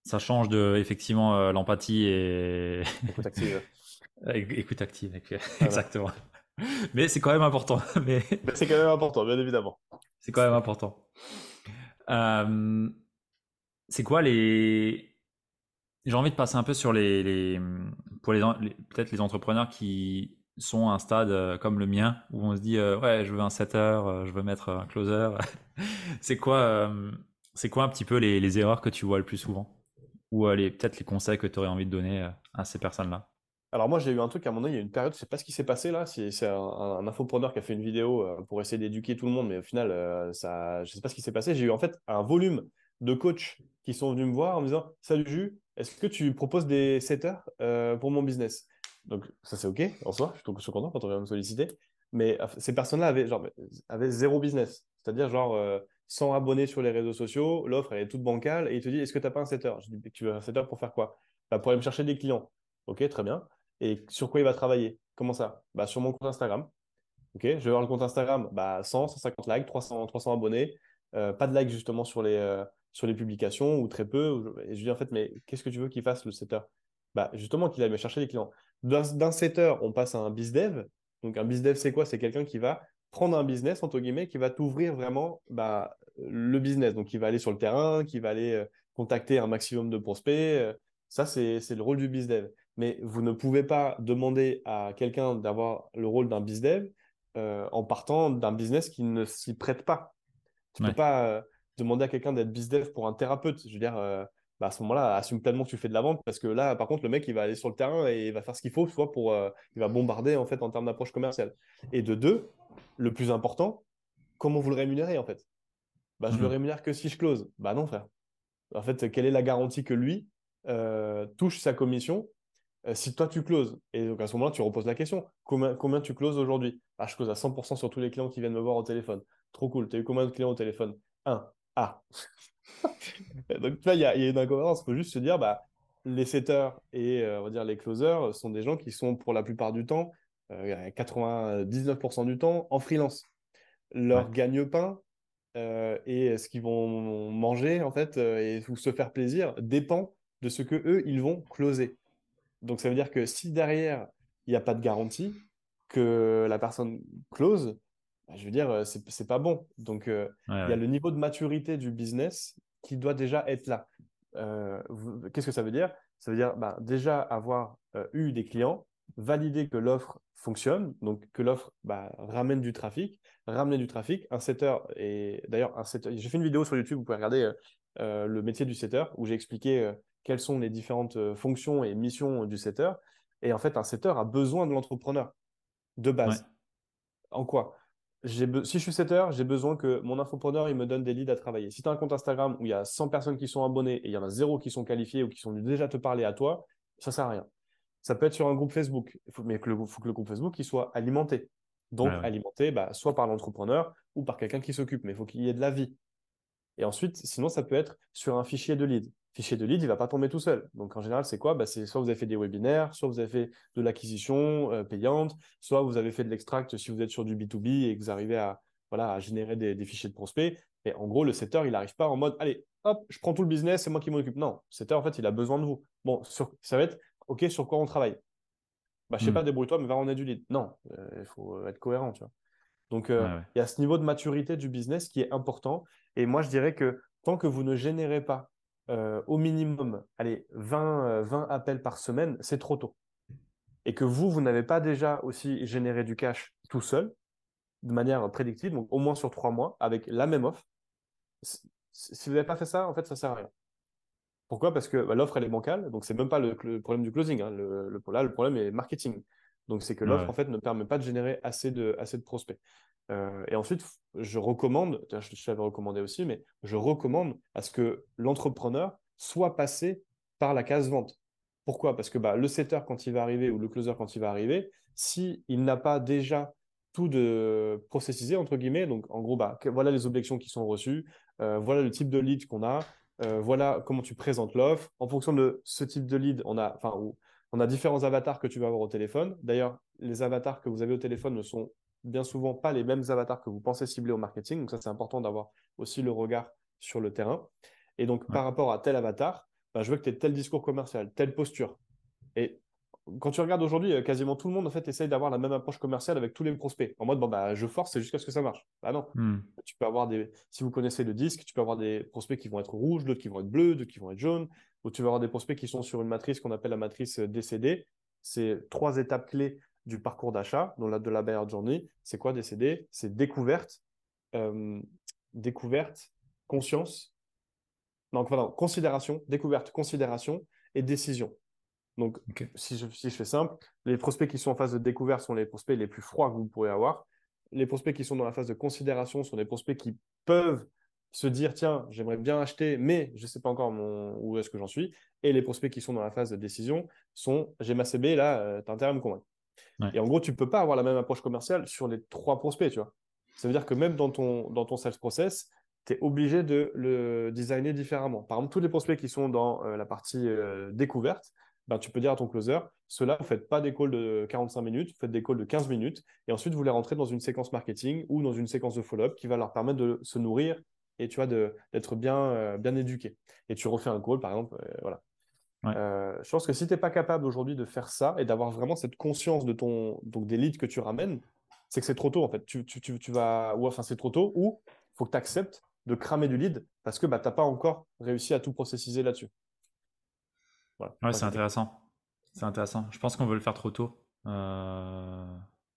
ça change de effectivement euh, l'empathie et écoute active. écoute active, exactement. Mais c'est quand même important. Mais... c'est quand même important, bien évidemment. C'est quand même important. Euh, c'est quoi les J'ai envie de passer un peu sur les, les... pour les, peut-être les entrepreneurs qui sont à un stade euh, comme le mien où on se dit ouais je veux un setter, je veux mettre un closer. c'est quoi c'est quoi un petit peu les, les erreurs que tu vois le plus souvent? Ou euh, peut-être les conseils que tu aurais envie de donner euh, à ces personnes-là? Alors moi j'ai eu un truc à un moment il y a une période, je sais pas ce qui s'est passé là, c'est un, infopreneur qui a fait une vidéo euh, pour essayer d'éduquer tout le monde, mais au final, ça, je sais pas ce qui s'est passé. J'ai eu en fait un volume de coachs qui sont venus me voir en me disant Salut Jus, est-ce que tu proposes des setters pour mon business? Donc ça c'est ok en soi, je suis content quand on vient me solliciter. Mais ces personnes-là avaient, genre, avaient zéro business, c'est-à-dire genre sans abonnés sur les réseaux sociaux, l'offre est toute bancale et il te dit est-ce que tu n'as pas un setter? Je dis tu veux un setter pour faire quoi? Bah, Pour aller me chercher des clients. Ok, très bien. Et sur quoi il va travailler? Comment ça? Bah, Sur mon compte Instagram. Ok, je vais voir le compte Instagram, bah, 100, 150 likes, 300, 300 abonnés, euh, pas de likes justement sur les, euh, sur les publications ou très peu. Et je dis en fait, mais qu'est-ce que tu veux qu'il fasse le setter? Bah, Justement, qu'il aille me chercher des clients. D'un setter, on passe à un bizdev. Donc un bizdev, c'est quoi? C'est quelqu'un qui va prendre un business, entre guillemets, qui va t'ouvrir vraiment bah, le business. Donc il va aller sur le terrain, qui va aller euh, contacter un maximum de prospects. ça, c'est le rôle du bizdev. Mais vous ne pouvez pas demander à quelqu'un d'avoir le rôle d'un bizdev euh, en partant d'un business qui ne s'y prête pas. Tu ne peux pas euh, demander à quelqu'un d'être bizdev pour un thérapeute. Je veux dire, euh, bah, à ce moment-là, assume tellement que tu fais de la vente parce que là, par contre, le mec, il va aller sur le terrain et il va faire ce qu'il faut, soit pour, il va bombarder en fait en termes d'approche commerciale. Et de deux, le plus important, comment vous le rémunérez en fait? Bah, Je le mmh. rémunère que si je close. Bah non, frère. En fait, quelle est la garantie que lui touche sa commission euh, si toi tu closes, et donc à ce moment-là, tu reposes la question combien, combien tu closes aujourd'hui? Ah, je close à 100% sur tous les clients qui viennent me voir au téléphone. Trop cool. Tu as eu combien de clients au téléphone? Un. Ah. donc là, il y, a une incohérence. Il faut juste se dire bah, les setters et euh, on va dire les closers sont des gens qui sont pour la plupart du temps, 99% euh, du temps, en freelance. Leur gagne-pain et ce qu'ils vont manger en fait et ou se faire plaisir dépend de ce que eux ils vont closer. Donc, ça veut dire que si derrière, il n'y a pas de garantie que la personne close, bah, je veux dire, euh, c'est n'est pas bon. Donc, euh, il y a le niveau de maturité du business qui doit déjà être là. Euh, qu'est-ce que ça veut dire? Ça veut dire bah, déjà avoir eu des clients, valider que l'offre fonctionne, donc que l'offre bah, ramène du trafic, ramener du trafic. Un setter, et d'ailleurs, un setter, j'ai fait une vidéo sur YouTube, vous pouvez regarder le métier du setter, où j'ai expliqué quelles sont les différentes fonctions et missions du setter. Et en fait, un setter a besoin de l'entrepreneur de base. En quoi? Si je suis setter, j'ai besoin que mon infopreneur il me donne des leads à travailler. Si tu as un compte Instagram où il y a 100 personnes qui sont abonnées et il y en a zéro qui sont qualifiées ou qui sont déjà te parler à toi, ça sert à rien. Ça peut être sur un groupe Facebook, faut, mais il faut que le groupe Facebook il soit alimenté. Donc, alimenté bah, soit par l'entrepreneur ou par quelqu'un qui s'occupe, mais il faut qu'il y ait de la vie. Et ensuite, sinon, ça peut être sur un fichier de lead fichier de lead, il ne va pas tomber tout seul. Donc en général, c'est quoi? Bah, C'est soit vous avez fait des webinaires, soit vous avez fait de l'acquisition euh, payante, soit vous avez fait de l'extract si vous êtes sur du B2B et que vous arrivez à, voilà, à générer des, fichiers de prospects. Et en gros, le setter, il n'arrive pas en mode, allez, hop, je prends tout le business, c'est moi qui m'en occupe. Non, le setter, en fait, il a besoin de vous. Bon, ça va être, OK, sur quoi on travaille? Bah, Je sais hmm. pas, débrouille-toi, mais va en du lead. Non, euh, il faut euh, être cohérent, tu vois. Donc, il y a ce niveau de maturité du business qui est important. Et moi, je dirais que tant que vous ne générez pas euh, au minimum, allez, 20, 20 euh, appels par semaine, c'est trop tôt. Et que vous, vous n'avez pas déjà aussi généré du cash tout seul, de manière prédictive, donc au moins sur trois mois, avec la même offre. Si vous n'avez pas fait ça, en fait, ça ne sert à rien. Pourquoi? Parce que bah, l'offre, elle est bancale, donc c'est même pas le, problème du closing. Hein. Le, là, le problème est marketing. Donc c'est que l'offre, en fait, ne permet pas de générer assez de, assez de prospects. Euh, et ensuite, je recommande, je te l'avais recommandé aussi, mais je recommande à ce que l'entrepreneur soit passé par la case vente. Pourquoi? Parce que bah, le setter, quand il va arriver, ou le closer, quand il va arriver, s'il n'a pas déjà tout de processisé, entre guillemets, donc en gros, bah, voilà les objections qui sont reçues, euh, voilà le type de lead qu'on a, euh, voilà comment tu présentes l'offre. En fonction de ce type de lead, on a, enfin, on a différents avatars que tu vas avoir au téléphone. D'ailleurs, les avatars que vous avez au téléphone ne sont bien souvent pas les mêmes avatars que vous pensez cibler au marketing. Donc ça, c'est important d'avoir aussi le regard sur le terrain. Et donc, par rapport à tel avatar, bah, je veux que tu aies tel discours commercial, telle posture. Et quand tu regardes aujourd'hui, euh, quasiment tout le monde en fait essaye d'avoir la même approche commerciale avec tous les prospects. En mode bon bah je force, c'est jusqu'à ce que ça marche. Bah non. Hmm. Tu peux avoir des, si vous connaissez le disque, tu peux avoir des prospects qui vont être rouges, d'autres qui vont être bleus, d'autres qui vont être jaunes, ou tu vas avoir des prospects qui sont sur une matrice qu'on appelle la matrice DCD. C'est trois étapes clés du parcours d'achat, dans la, de la buyer journey, c'est quoi décéder C'est découverte, euh, découverte, conscience, donc voilà, considération, découverte, considération et décision. Donc, si, je, si, je, fais simple, les prospects qui sont en phase de découverte sont les prospects les plus froids que vous pourrez avoir. Les prospects qui sont dans la phase de considération sont les prospects qui peuvent se dire tiens, j'aimerais bien acheter, mais je ne sais pas encore où est-ce que j'en suis. Et les prospects qui sont dans la phase de décision sont j'ai ma CB, là, euh, tu as intérêt à me convaincre. Et en gros, tu ne peux pas avoir la même approche commerciale sur les trois prospects, tu vois. Ça veut dire que même dans ton, dans ton sales process, tu es obligé de le designer différemment. Par exemple, tous les prospects qui sont dans euh, la partie euh, découverte, ben, tu peux dire à ton closer, ceux-là, vous ne faites pas des calls de 45 minutes, vous faites des calls de 15 minutes, et ensuite vous les rentrez dans une séquence marketing ou dans une séquence de follow-up qui va leur permettre de se nourrir et tu vois, d'être bien, euh, bien éduqué. Et tu refais un call, par exemple, euh, voilà. Euh, je pense que si tu n'es pas capable aujourd'hui de faire ça et d'avoir vraiment cette conscience de ton, donc des leads que tu ramènes, c'est que c'est trop tôt en fait. Tu, tu, tu, vas, ou enfin c'est trop tôt, ou il faut que tu acceptes de cramer du lead parce que bah, tu n'as pas encore réussi à tout processiser là-dessus. Voilà. Ouais, c'est intéressant. C'est intéressant. Je pense qu'on veut le faire trop tôt. Euh,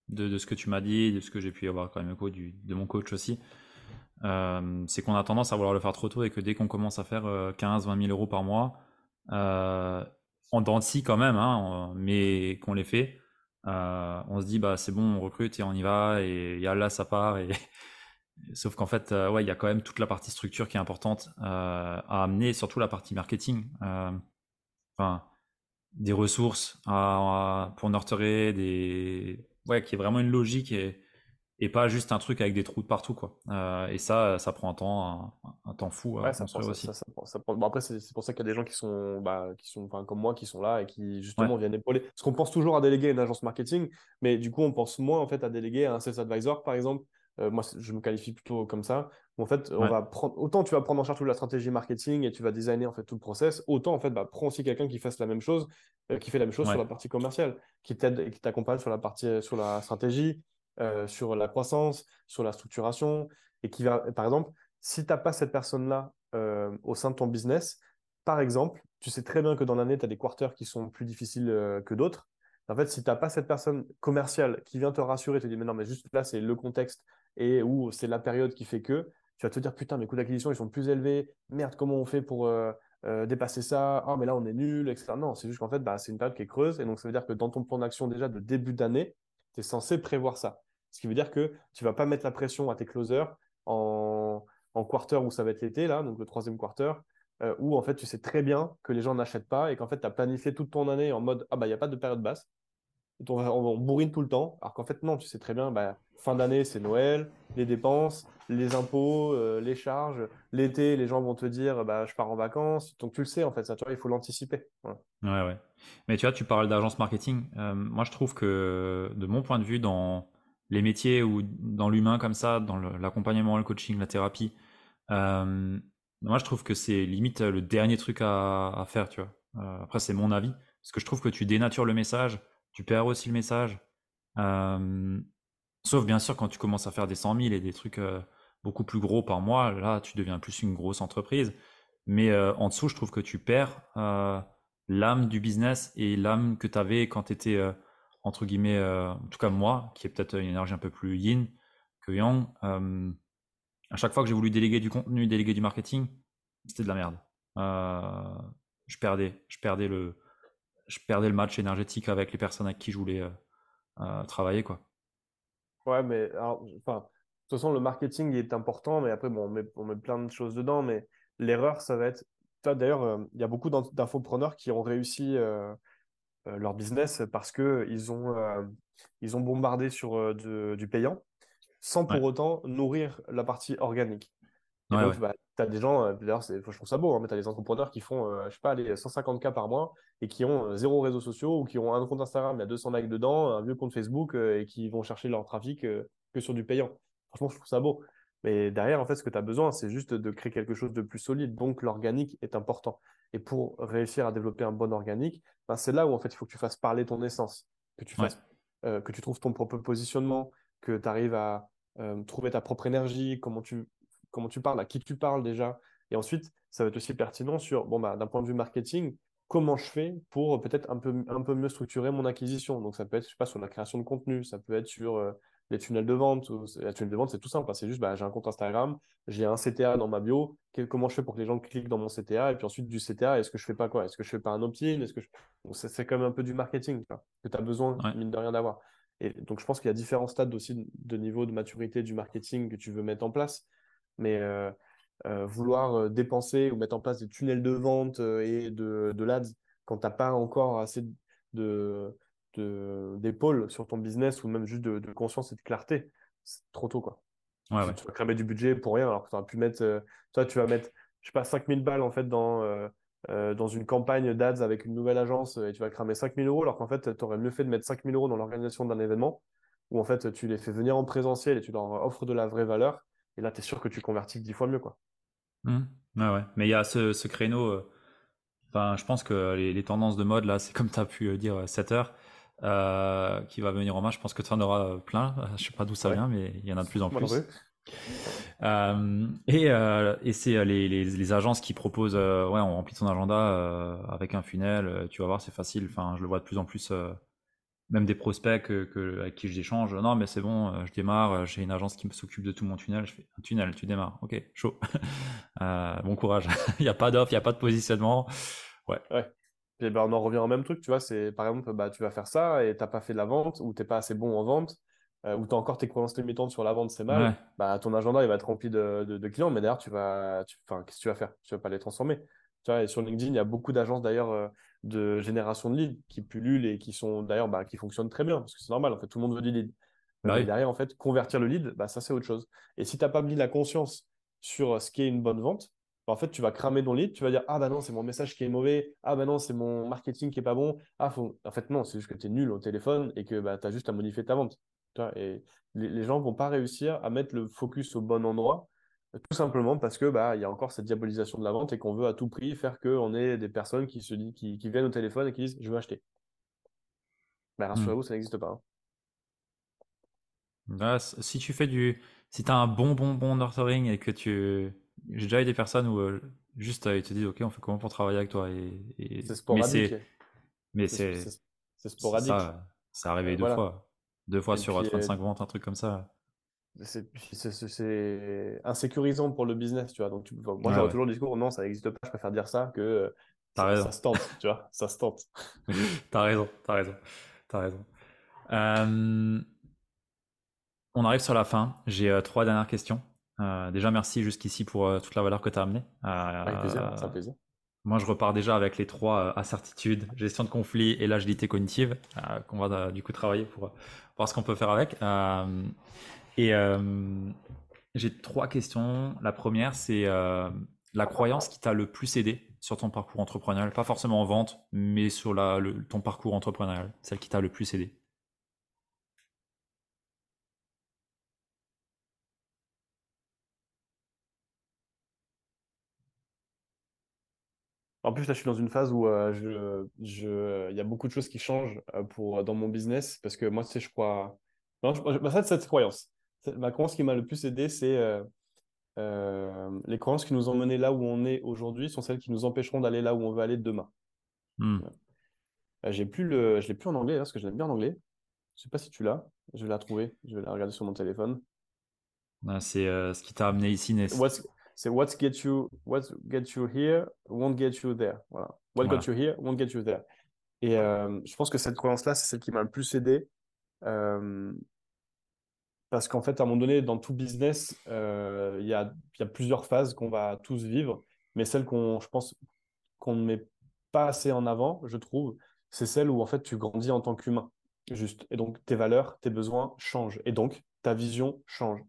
de, de, ce que tu m'as dit, de ce que j'ai pu avoir quand même du, de mon coach aussi. Euh, c'est qu'on a tendance à vouloir le faire trop tôt et que dès qu'on commence à faire 15-20 euh, 000 euros par mois, euh, en dents quand même, hein, mais qu'on les fait, on se dit bah c'est bon, on recrute et on y va et, y a là ça part et sauf qu'en fait ouais il y a quand même toute la partie structure qui est importante à amener, surtout la partie marketing, enfin des ressources pour nurturer, des ouais qui est vraiment une logique et et pas juste un truc avec des trous de partout quoi. Euh, et ça, ça prend un temps, un, temps fou à construire aussi. après, c'est pour ça qu'il y a des gens qui sont, bah, qui sont comme moi, qui sont là et qui justement viennent épauler. Parce qu'on pense toujours à déléguer une agence marketing, mais du coup, on pense moins en fait à déléguer à un sales advisor, par exemple. Euh, moi, je me qualifie plutôt comme ça. en fait, on va prendre, autant tu vas prendre en charge toute la stratégie marketing et tu vas designer en fait tout le process, autant en fait, bah, prends aussi quelqu'un qui fasse la même chose, euh, qui fait la même chose sur la partie commerciale, qui t'aide et qui t'accompagne sur la partie, sur la stratégie, euh, sur la croissance, sur la structuration, et qui va, par exemple, si tu n'as pas cette personne-là euh, au sein de ton business, par exemple, tu sais très bien que dans l'année, tu as des quarters qui sont plus difficiles euh, que d'autres. En fait, si tu n'as pas cette personne commerciale qui vient te rassurer, te dit, mais non, mais juste là, c'est le contexte et où c'est la période qui fait que, tu vas te dire, putain, mes coûts d'acquisition, ils sont plus élevés. Merde, comment on fait pour dépasser ça? Ah, mais là, on est nul, etc. Non, c'est juste qu'en fait, bah, c'est une période qui est creuse. Et donc, ça veut dire que dans ton plan d'action déjà de début d'année, tu es censé prévoir ça. Ce qui veut dire que tu vas pas mettre la pression à tes closers en, en quarter où ça va être l'été, là, donc le troisième quarter, euh, où en fait tu sais très bien que les gens n'achètent pas et qu'en fait tu as planifié toute ton année en mode ah bah il n'y a pas de période basse. On, on, bourrine tout le temps, alors qu'en fait non, tu sais très bien, bah, fin d'année c'est Noël, les dépenses, les impôts, euh, les charges, l'été les gens vont te dire bah, je pars en vacances, donc tu le sais en fait, ça tu vois, il faut l'anticiper. Ouais, ouais. Mais tu vois, tu parles d'agence marketing, euh, moi je trouve que de mon point de vue dans les métiers ou dans l'humain comme ça, dans l'accompagnement, le, coaching, la thérapie, euh, moi je trouve que c'est limite le dernier truc à, faire, tu vois. Euh, après c'est mon avis, parce que je trouve que tu dénatures le message, tu perds aussi le message. Euh, sauf bien sûr quand tu commences à faire des 100 000 et des trucs beaucoup plus gros par mois, là tu deviens plus une grosse entreprise. Mais en dessous, je trouve que tu perds l'âme du business et l'âme que tu avais quand tu étais entre guillemets, euh, en tout cas moi, qui est peut-être une énergie un peu plus yin que yang, euh, à chaque fois que j'ai voulu déléguer du contenu, déléguer du marketing, c'était de la merde. Euh, je perdais, je perdais le, je perdais le match énergétique avec les personnes avec qui je voulais travailler, quoi. Ouais, mais enfin, de toute façon, le marketing est important, mais après, bon, on met, on met plein de choses dedans, mais l'erreur, ça va être. D'ailleurs, il y a beaucoup d'infopreneurs qui ont réussi leur business parce qu'ils ont, euh, ils ont bombardé sur euh, du payant sans pour autant nourrir la partie organique. Ouais, bah, tu as des gens, d'ailleurs, je trouve ça beau, hein, mais tu as des entrepreneurs qui font, je sais pas, les 150K par mois et qui ont zéro réseaux sociaux ou qui ont un compte Instagram, il y a 200 likes dedans, un vieux compte Facebook et qui vont chercher leur trafic que sur du payant. Franchement, je trouve ça beau. Mais derrière, en fait, ce que tu as besoin, c'est juste de créer quelque chose de plus solide. Donc, l'organique est important. Et pour réussir à développer un bon organique, ben, c'est là où en fait il faut que tu fasses parler ton essence, que tu fasses, euh, que tu trouves ton propre positionnement, que tu arrives à euh, trouver ta propre énergie, comment tu, comment tu parles, à qui tu parles déjà. Et ensuite, ça va être aussi pertinent sur, bon, bah, d'un point de vue marketing, comment je fais pour peut-être un peu, un peu mieux structurer mon acquisition. Donc, ça peut être, je sais pas, sur la création de contenu, ça peut être sur euh, les tunnels de vente. La tunnel de vente, c'est tout simple. Hein. C'est juste, bah, j'ai un compte Instagram, j'ai un CTA dans ma bio. comment je fais pour que les gens cliquent dans mon CTA Et puis ensuite, du CTA, est-ce que je fais pas quoi? Est-ce que je fais pas un opt-in? Est-ce que c'est comme un peu du marketing que tu as besoin, mine de rien, d'avoir. Et donc, je pense qu'il y a différents stades aussi de niveau de maturité du marketing que tu veux mettre en place. Mais euh, euh, vouloir euh, dépenser ou mettre en place des tunnels de vente et de, de l'ADS quand tu n'as pas encore assez de d'épaule sur ton business ou même juste de, conscience et de clarté, c'est trop tôt. Quoi. Ouais, tu, vas cramer du budget pour rien alors que tu aurais pu mettre, euh, toi, tu vas mettre, je sais pas, 5000 balles en fait dans, euh, dans une campagne d'ads avec une nouvelle agence et tu vas cramer 5000 euros, alors qu'en fait, tu aurais mieux fait de mettre 5000 euros dans l'organisation d'un événement où en fait, tu les fais venir en présentiel et tu leur offres de la vraie valeur. Et là, tu es sûr que tu convertis dix fois mieux. Quoi. Mmh. ouais. Mais il y a ce, créneau. Enfin, je pense que les, tendances de mode, là, c'est comme tu as pu dire 7 heures. Qui va venir en main. Je pense que tu en auras plein. Je sais pas d'où ça vient, mais il y en a de plus en plus. Euh, et, euh, et c'est euh, les, les, les, agences qui proposent, ouais, on remplit ton agenda avec un funnel, tu vas voir, c'est facile. Enfin, je le vois de plus en plus, même des prospects que, avec qui j'échange. Non, mais c'est bon, je démarre, j'ai une agence qui s'occupe de tout mon tunnel. Je fais un tunnel, tu démarres, ok, chaud. bon courage. il n'y a pas d'offre, il n'y a pas de positionnement. Ouais. ouais. Et ben, on en revient au même truc, tu vois, c'est par exemple, bah, tu vas faire ça et tu n'as pas fait de la vente ou tu n'es pas assez bon en vente euh, où tu as encore tes croyances limitantes sur la vente, c'est mal, bah, ton agenda il va être rempli de, de, clients, mais d'ailleurs, tu vas, enfin, qu'est-ce que tu vas faire? Tu vas pas les transformer. Tu vois, et sur LinkedIn, il y a beaucoup d'agences d'ailleurs euh, de génération de leads qui pullulent et qui sont d'ailleurs bah, qui fonctionnent très bien parce que c'est normal. En fait, tout le monde veut du lead. Bah mais derrière, en fait, convertir le lead, bah, ça c'est autre chose. Et si tu n'as pas mis la conscience sur ce qui est une bonne vente, en fait, tu vas cramer ton lead, tu vas dire Ah, bah non, c'est mon message qui est mauvais. Ah, bah non, c'est mon marketing qui est pas bon. Ah, faut... en fait, non, c'est juste que tu es nul au téléphone et que bah, tu as juste à modifier ta vente. Et les, gens vont pas réussir à mettre le focus au bon endroit, tout simplement parce que bah il y a encore cette diabolisation de la vente et qu'on veut à tout prix faire qu'on ait des personnes qui se disent, qui, viennent au téléphone et qui disent je veux acheter. Mais bah, rassurez-vous, hmm. ça n'existe pas. Hein. si tu fais du, si tu as un bon bon bon nurturing et que tu, j'ai déjà eu des personnes où euh, juste ils te disent ok on fait comment pour travailler avec toi et, c'est sporadique. Mais c'est, c'est sporadique. Ça, ça arrivé deux fois. Deux fois sur 35 euh, ventes, un truc comme ça. C'est insécurisant pour le business, tu vois. Donc, moi, j'aurais toujours le discours, non, ça n'existe pas, je préfère dire ça que euh, ça, ça, se tente, tu vois, ça se tente. t'as raison, t'as raison, t'as raison. Euh, on arrive sur la fin. J'ai trois dernières questions. Déjà, merci jusqu'ici pour toute la valeur que tu as amenée. Avec plaisir, c'est un plaisir. Moi, je repars déjà avec les trois incertitudes, gestion de conflit et l'agilité cognitive, qu'on va du coup travailler pour voir ce qu'on peut faire avec. Euh, et euh, j'ai trois questions. La première, c'est euh, la croyance qui t'a le plus aidé sur ton parcours entrepreneurial, pas forcément en vente, mais sur la, ton parcours entrepreneurial, celle qui t'a le plus aidé. En plus, là, je suis dans une phase où je, je, il y a beaucoup de choses qui changent pour, dans mon business parce que moi, tu sais, je crois. Non, je, bah, ça, cette croyance. Ma croyance qui m'a le plus aidé, c'est les croyances qui nous ont menés là où on est aujourd'hui sont celles qui nous empêcheront d'aller là où on veut aller demain. Hmm. J'ai plus le, je l'ai plus en anglais parce que je l'aime bien en anglais. Je sais pas si tu l'as. Je vais la trouver. Je vais la regarder sur mon téléphone. Ah, c'est ce qui t'a amené ici, Ness c'est what get you what get you here won't get you there. Voilà. What got you here won't get you there. Et euh, je pense que cette croyance-là, c'est celle qui m'a le plus aidé. Euh, parce qu'en fait, à un moment donné, dans tout business, euh, il y, a, y, a, plusieurs phases qu'on va tous vivre, mais celle qu'on, je pense, qu'on ne met pas assez en avant, je trouve, c'est celle où en fait tu grandis en tant qu'humain, juste. Et donc tes valeurs, tes besoins changent, et donc ta vision change.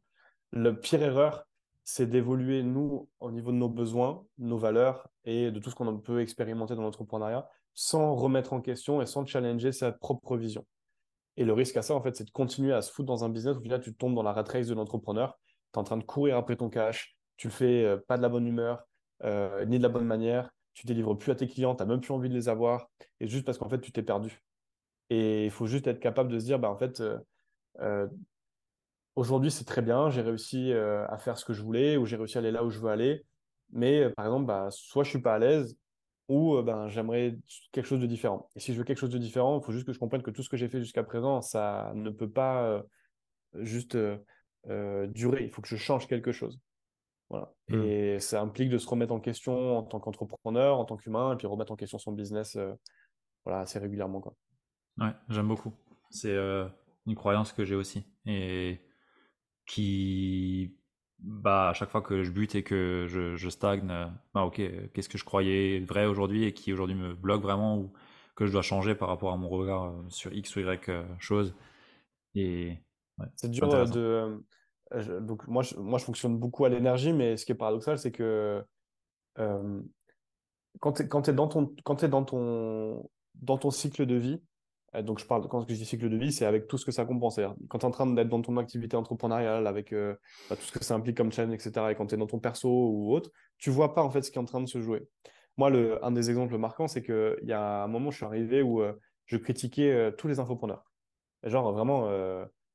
Le pire erreur, c'est d'évoluer, nous, au niveau de nos besoins, nos valeurs et de tout ce qu'on peut expérimenter dans l'entrepreneuriat, sans remettre en question et sans challenger sa propre vision. Et le risque à ça, en fait, c'est de continuer à se foutre dans un business où là, tu tombes dans la rat race de l'entrepreneur, tu es en train de courir après ton cash, tu le fais euh, pas de la bonne humeur, euh, ni de la bonne manière, tu délivres plus à tes clients, tu n'as même plus envie de les avoir, et juste parce qu'en fait, tu t'es perdu. Et il faut juste être capable de se dire, bah, en fait, euh, Aujourd'hui, c'est très bien, j'ai réussi euh, à faire ce que je voulais ou j'ai réussi à aller là où je veux aller. Mais euh, par exemple, bah, soit je suis pas à l'aise ou euh, ben, j'aimerais quelque chose de différent. Et si je veux quelque chose de différent, il faut juste que je comprenne que tout ce que j'ai fait jusqu'à présent, ça ne peut pas juste durer. Il faut que je change quelque chose. Voilà. Mmh. Et ça implique de se remettre en question en tant qu'entrepreneur, en tant qu'humain, et puis remettre en question son business voilà, assez régulièrement. Quoi. Ouais, j'aime beaucoup. C'est une croyance que j'ai aussi. Et qui, bah, à chaque fois que je bute et que je, stagne, bah, ok, qu'est-ce que je croyais vrai aujourd'hui et qui aujourd'hui me bloque vraiment ou que je dois changer par rapport à mon regard euh, sur X ou Y euh, chose. Et c'est dur euh, de. donc moi je, moi, je fonctionne beaucoup à l'énergie, mais ce qui est paradoxal, c'est que quand tu es, dans ton, quand es dans, ton, dans ton cycle de vie, euh, donc je parle, quand je dis cycle de vie, c'est avec tout ce que ça compense. Quand tu es en train d'être dans ton activité entrepreneuriale, avec euh, bah, tout ce que ça implique comme chaîne, etc., et quand tu es dans ton perso ou autre, tu vois pas en fait ce qui est en train de se jouer. Moi, un des exemples marquants, c'est qu'il y a un moment, je suis arrivé où euh, je critiquais tous les infopreneurs. Genre vraiment,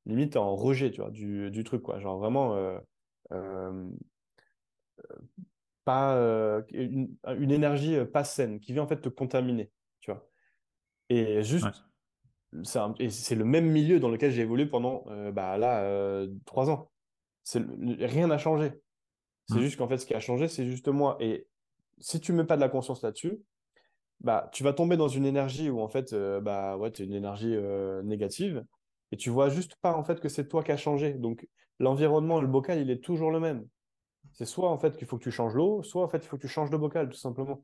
limite en rejet tu vois, du, du truc. Quoi. Genre vraiment pas euh, une, énergie euh, pas saine qui vient en fait te contaminer, tu vois. Et juste, c'est le même milieu dans lequel j'ai évolué pendant euh, bah, là trois ans. Rien n'a changé. C'est mmh. juste qu'en fait, ce qui a changé, c'est juste moi. Et si tu mets pas de la conscience là-dessus, bah, tu vas tomber dans une énergie où en fait, bah, ouais, tu une énergie négative et tu vois juste pas en fait que c'est toi qui as changé. Donc, l'environnement, le bocal, il est toujours le même. C'est soit en fait qu'il faut que tu changes l'eau, soit en fait il faut que tu changes de bocal, tout simplement.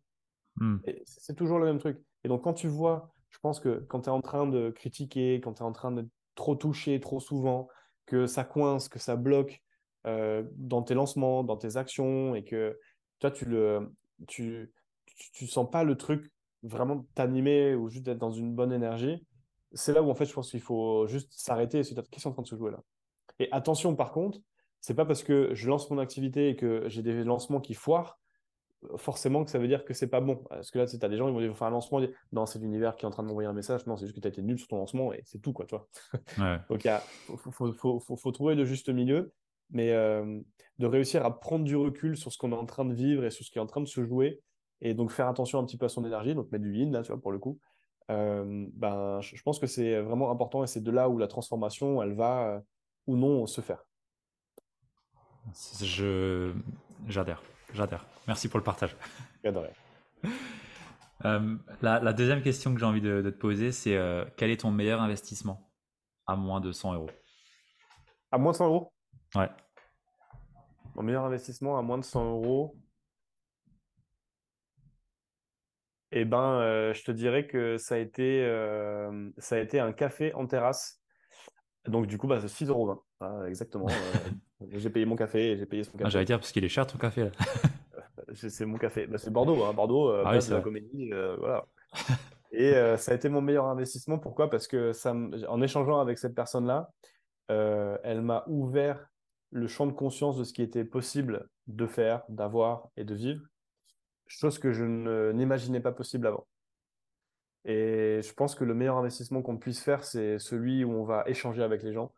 Hmm. C'est toujours le même truc. Et donc quand tu vois, je pense que quand tu es en train de critiquer, quand tu es en train de trop toucher trop souvent, que ça coince, que ça bloque euh, dans tes lancements, dans tes actions, et que toi tu le tu, tu, sens pas le truc vraiment t'animer ou juste être dans une bonne énergie, c'est là où en fait je pense qu'il faut juste s'arrêter et se dire qu'est-ce qui est en train de se jouer là? Et attention par contre, c'est pas parce que je lance mon activité et que j'ai des lancements qui foirent forcément que ça veut dire que c'est pas bon. Parce que là, tu as des gens, ils vont dire, faire un lancement, non, c'est l'univers qui est en train de m'envoyer un message. Non, c'est juste que tu as été nul sur ton lancement et c'est tout, quoi, tu vois. Donc, il faut, faut, faut, faut, trouver le juste milieu, mais euh, de réussir à prendre du recul sur ce qu'on est en train de vivre et sur ce qui est en train de se jouer et donc faire attention un petit peu à son énergie, donc mettre du yin, là, tu vois, pour le coup. Euh, ben, je pense que c'est vraiment important et c'est de là où la transformation, elle va euh, ou non se faire. Je j'adhère, j'adhère. Merci pour le partage. Euh, la, deuxième question que j'ai envie de, te poser, c'est euh, quel est ton meilleur investissement à moins de 100 euros? À moins de 100 euros? Ouais. Mon meilleur investissement à moins de 100 euros? Eh ben, euh, je te dirais que ça a été, ça a été un café en terrasse. Donc, du coup, bah, c'est 6,20 euros. exactement. J'ai payé mon café et j'ai payé son café. Ah, J'allais dire parce qu'il est cher ton café là. c'est mon café. Bah, c'est Bordeaux, hein. Bordeaux, euh, ah, de la comédie, euh, voilà. et euh, ça a été mon meilleur investissement. Pourquoi? Parce que ça, en échangeant avec cette personne-là, elle m'a ouvert le champ de conscience de ce qui était possible de faire, d'avoir et de vivre, chose que je n'imaginais pas possible avant. Et je pense que le meilleur investissement qu'on puisse faire, c'est celui où on va échanger avec les gens,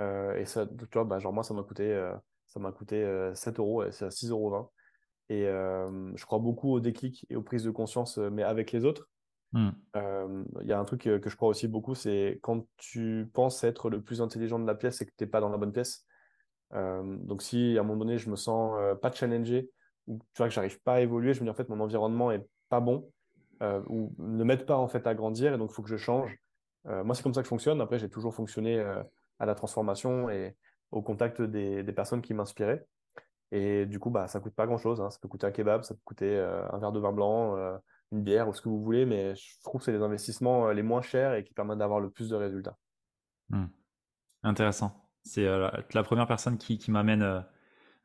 euh, et ça, tu vois, bah, genre moi, ça m'a coûté, euh, ça m'a coûté 7 euh, euros, et c'est à 6,20 euros. Et je crois beaucoup au déclic et aux prises de conscience, mais avec les autres. Hmm. Il y a un truc que je crois aussi beaucoup, c'est quand tu penses être le plus intelligent de la pièce et que tu n'es pas dans la bonne pièce. donc si à un moment donné, je me sens pas challengé, ou tu vois que j'arrive pas à évoluer, je me dis en fait mon environnement est pas bon, ou ne m'aide pas en fait à grandir, et donc il faut que je change. moi, c'est comme ça que je fonctionne. Après, j'ai toujours fonctionné à la transformation et au contact des, personnes qui m'inspiraient. Et du coup, bah, ça coûte pas grand-chose. Hein. Ça peut coûter un kebab, ça peut coûter euh, un verre de vin blanc, euh, une bière ou ce que vous voulez, mais je trouve que c'est les investissements euh, les moins chers et qui permettent d'avoir le plus de résultats. Hmm. Intéressant. C'est la première personne qui m'amène.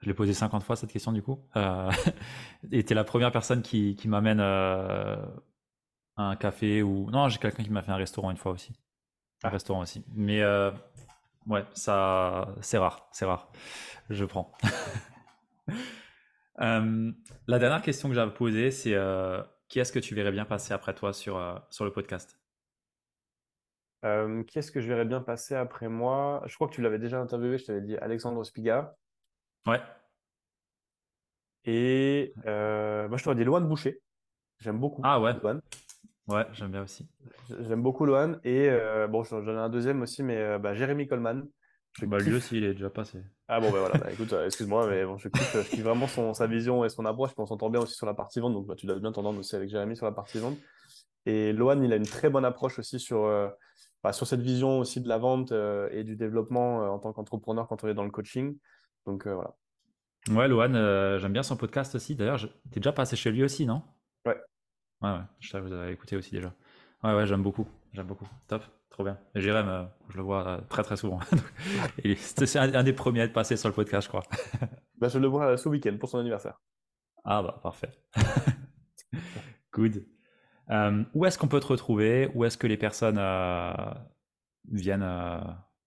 Je l'ai posé 50 fois cette question du coup. et tu es la première personne qui, qui m'amène un café ou. Non, j'ai quelqu'un qui m'a fait un restaurant une fois aussi. Un ah. restaurant aussi. Mais Ouais, ça, c'est rare, c'est rare. Je prends. Euh, la dernière question que j'avais posée, c'est euh, qui est-ce que tu verrais bien passer après toi sur, euh, sur le podcast? Qui est-ce que je verrais bien passer après moi? Je crois que tu l'avais déjà interviewé, je t'avais dit Alexandre Spiga. Ouais. Et moi, je t'aurais dit Loane Boucher. J'aime beaucoup. Ah ouais. Ouais, j'aime bien aussi. J'aime beaucoup Lohan. Et euh, bon, j'en ai un deuxième aussi, mais euh, bah, Jérémy Coleman. Bah, lui aussi, il est déjà passé. Ah bon, bah voilà, bah, écoute, euh, excuse-moi, mais bon, je kiffe, vraiment son, sa vision et son approche. on s'entend bien aussi sur la partie vente, donc bah, tu dois bien t'entendre aussi avec Jérémy sur la partie vente. Et Lohan, il a une très bonne approche aussi sur, bah, sur cette vision aussi de la vente et du développement en tant qu'entrepreneur quand on est dans le coaching. Donc voilà. Ouais, Lohan, j'aime bien son podcast aussi. D'ailleurs, t'es déjà passé chez lui aussi, non? Ouais. Ouais, ouais, je vous avez écouté aussi déjà. Ouais, ouais, j'aime beaucoup. J'aime beaucoup. Top, trop bien. Et Jérém, euh, je le vois euh, très très souvent. c'est un, des premiers à être passé sur le podcast, je crois. bah, je le vois ce week-end pour son anniversaire. Ah bah, parfait. Good. où est-ce qu'on peut te retrouver? Où est-ce que les personnes viennent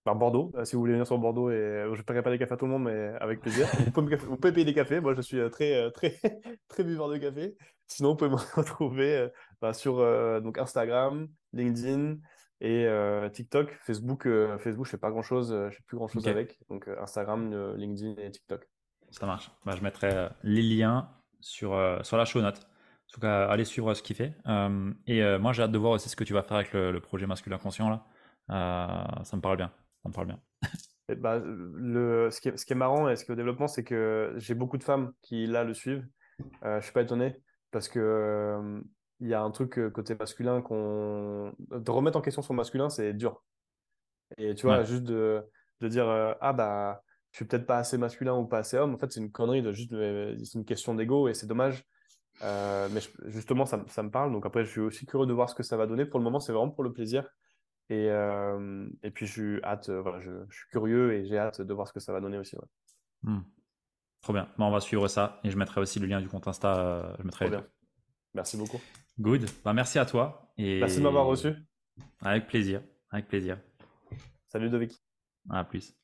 par Bordeaux. si vous voulez venir sur Bordeaux, et je ne paierai pas des cafés à tout le monde, mais avec plaisir. vous, pouvez payer des cafés. Moi, je suis très, très, très buveur de café. Sinon, vous pouvez me retrouver bah, sur donc Instagram, LinkedIn, et euh, TikTok, Facebook, euh, Facebook, je fais pas grand chose, euh, je fais plus grand chose avec. Donc Instagram, LinkedIn et TikTok. Ça marche. Bah, je mettrai les liens sur, sur la show note. En tout cas, allez suivre ce qu'il fait. et moi, j'ai hâte de voir aussi ce que tu vas faire avec le, projet masculin conscient là. ça me parle bien. Ça me parle bien. bah, le, ce, qui est, ce qui est marrant et ce qui est au développement, c'est que j'ai beaucoup de femmes qui là le suivent. je suis pas étonné parce que il y a un truc euh, côté masculin qu'on. De remettre en question son masculin, c'est dur. Et tu vois, juste de, de dire euh, Ah, bah, je suis peut-être pas assez masculin ou pas assez homme, en fait, c'est une connerie de juste. C'est une question d'ego et c'est dommage. Euh, mais justement, ça, ça, me parle. Donc après, je suis aussi curieux de voir ce que ça va donner. Pour le moment, c'est vraiment pour le plaisir. Et, et puis, je suis, hâte, voilà, je, je, suis curieux et j'ai hâte de voir ce que ça va donner aussi. Hmm. Trop bien. Bon, on va suivre ça et je mettrai aussi le lien du compte Insta. je mettrai bien. Merci beaucoup. Good. Bah, merci à toi. Et... Merci de m'avoir reçu. Avec plaisir. Avec plaisir. Salut Dovic. À plus.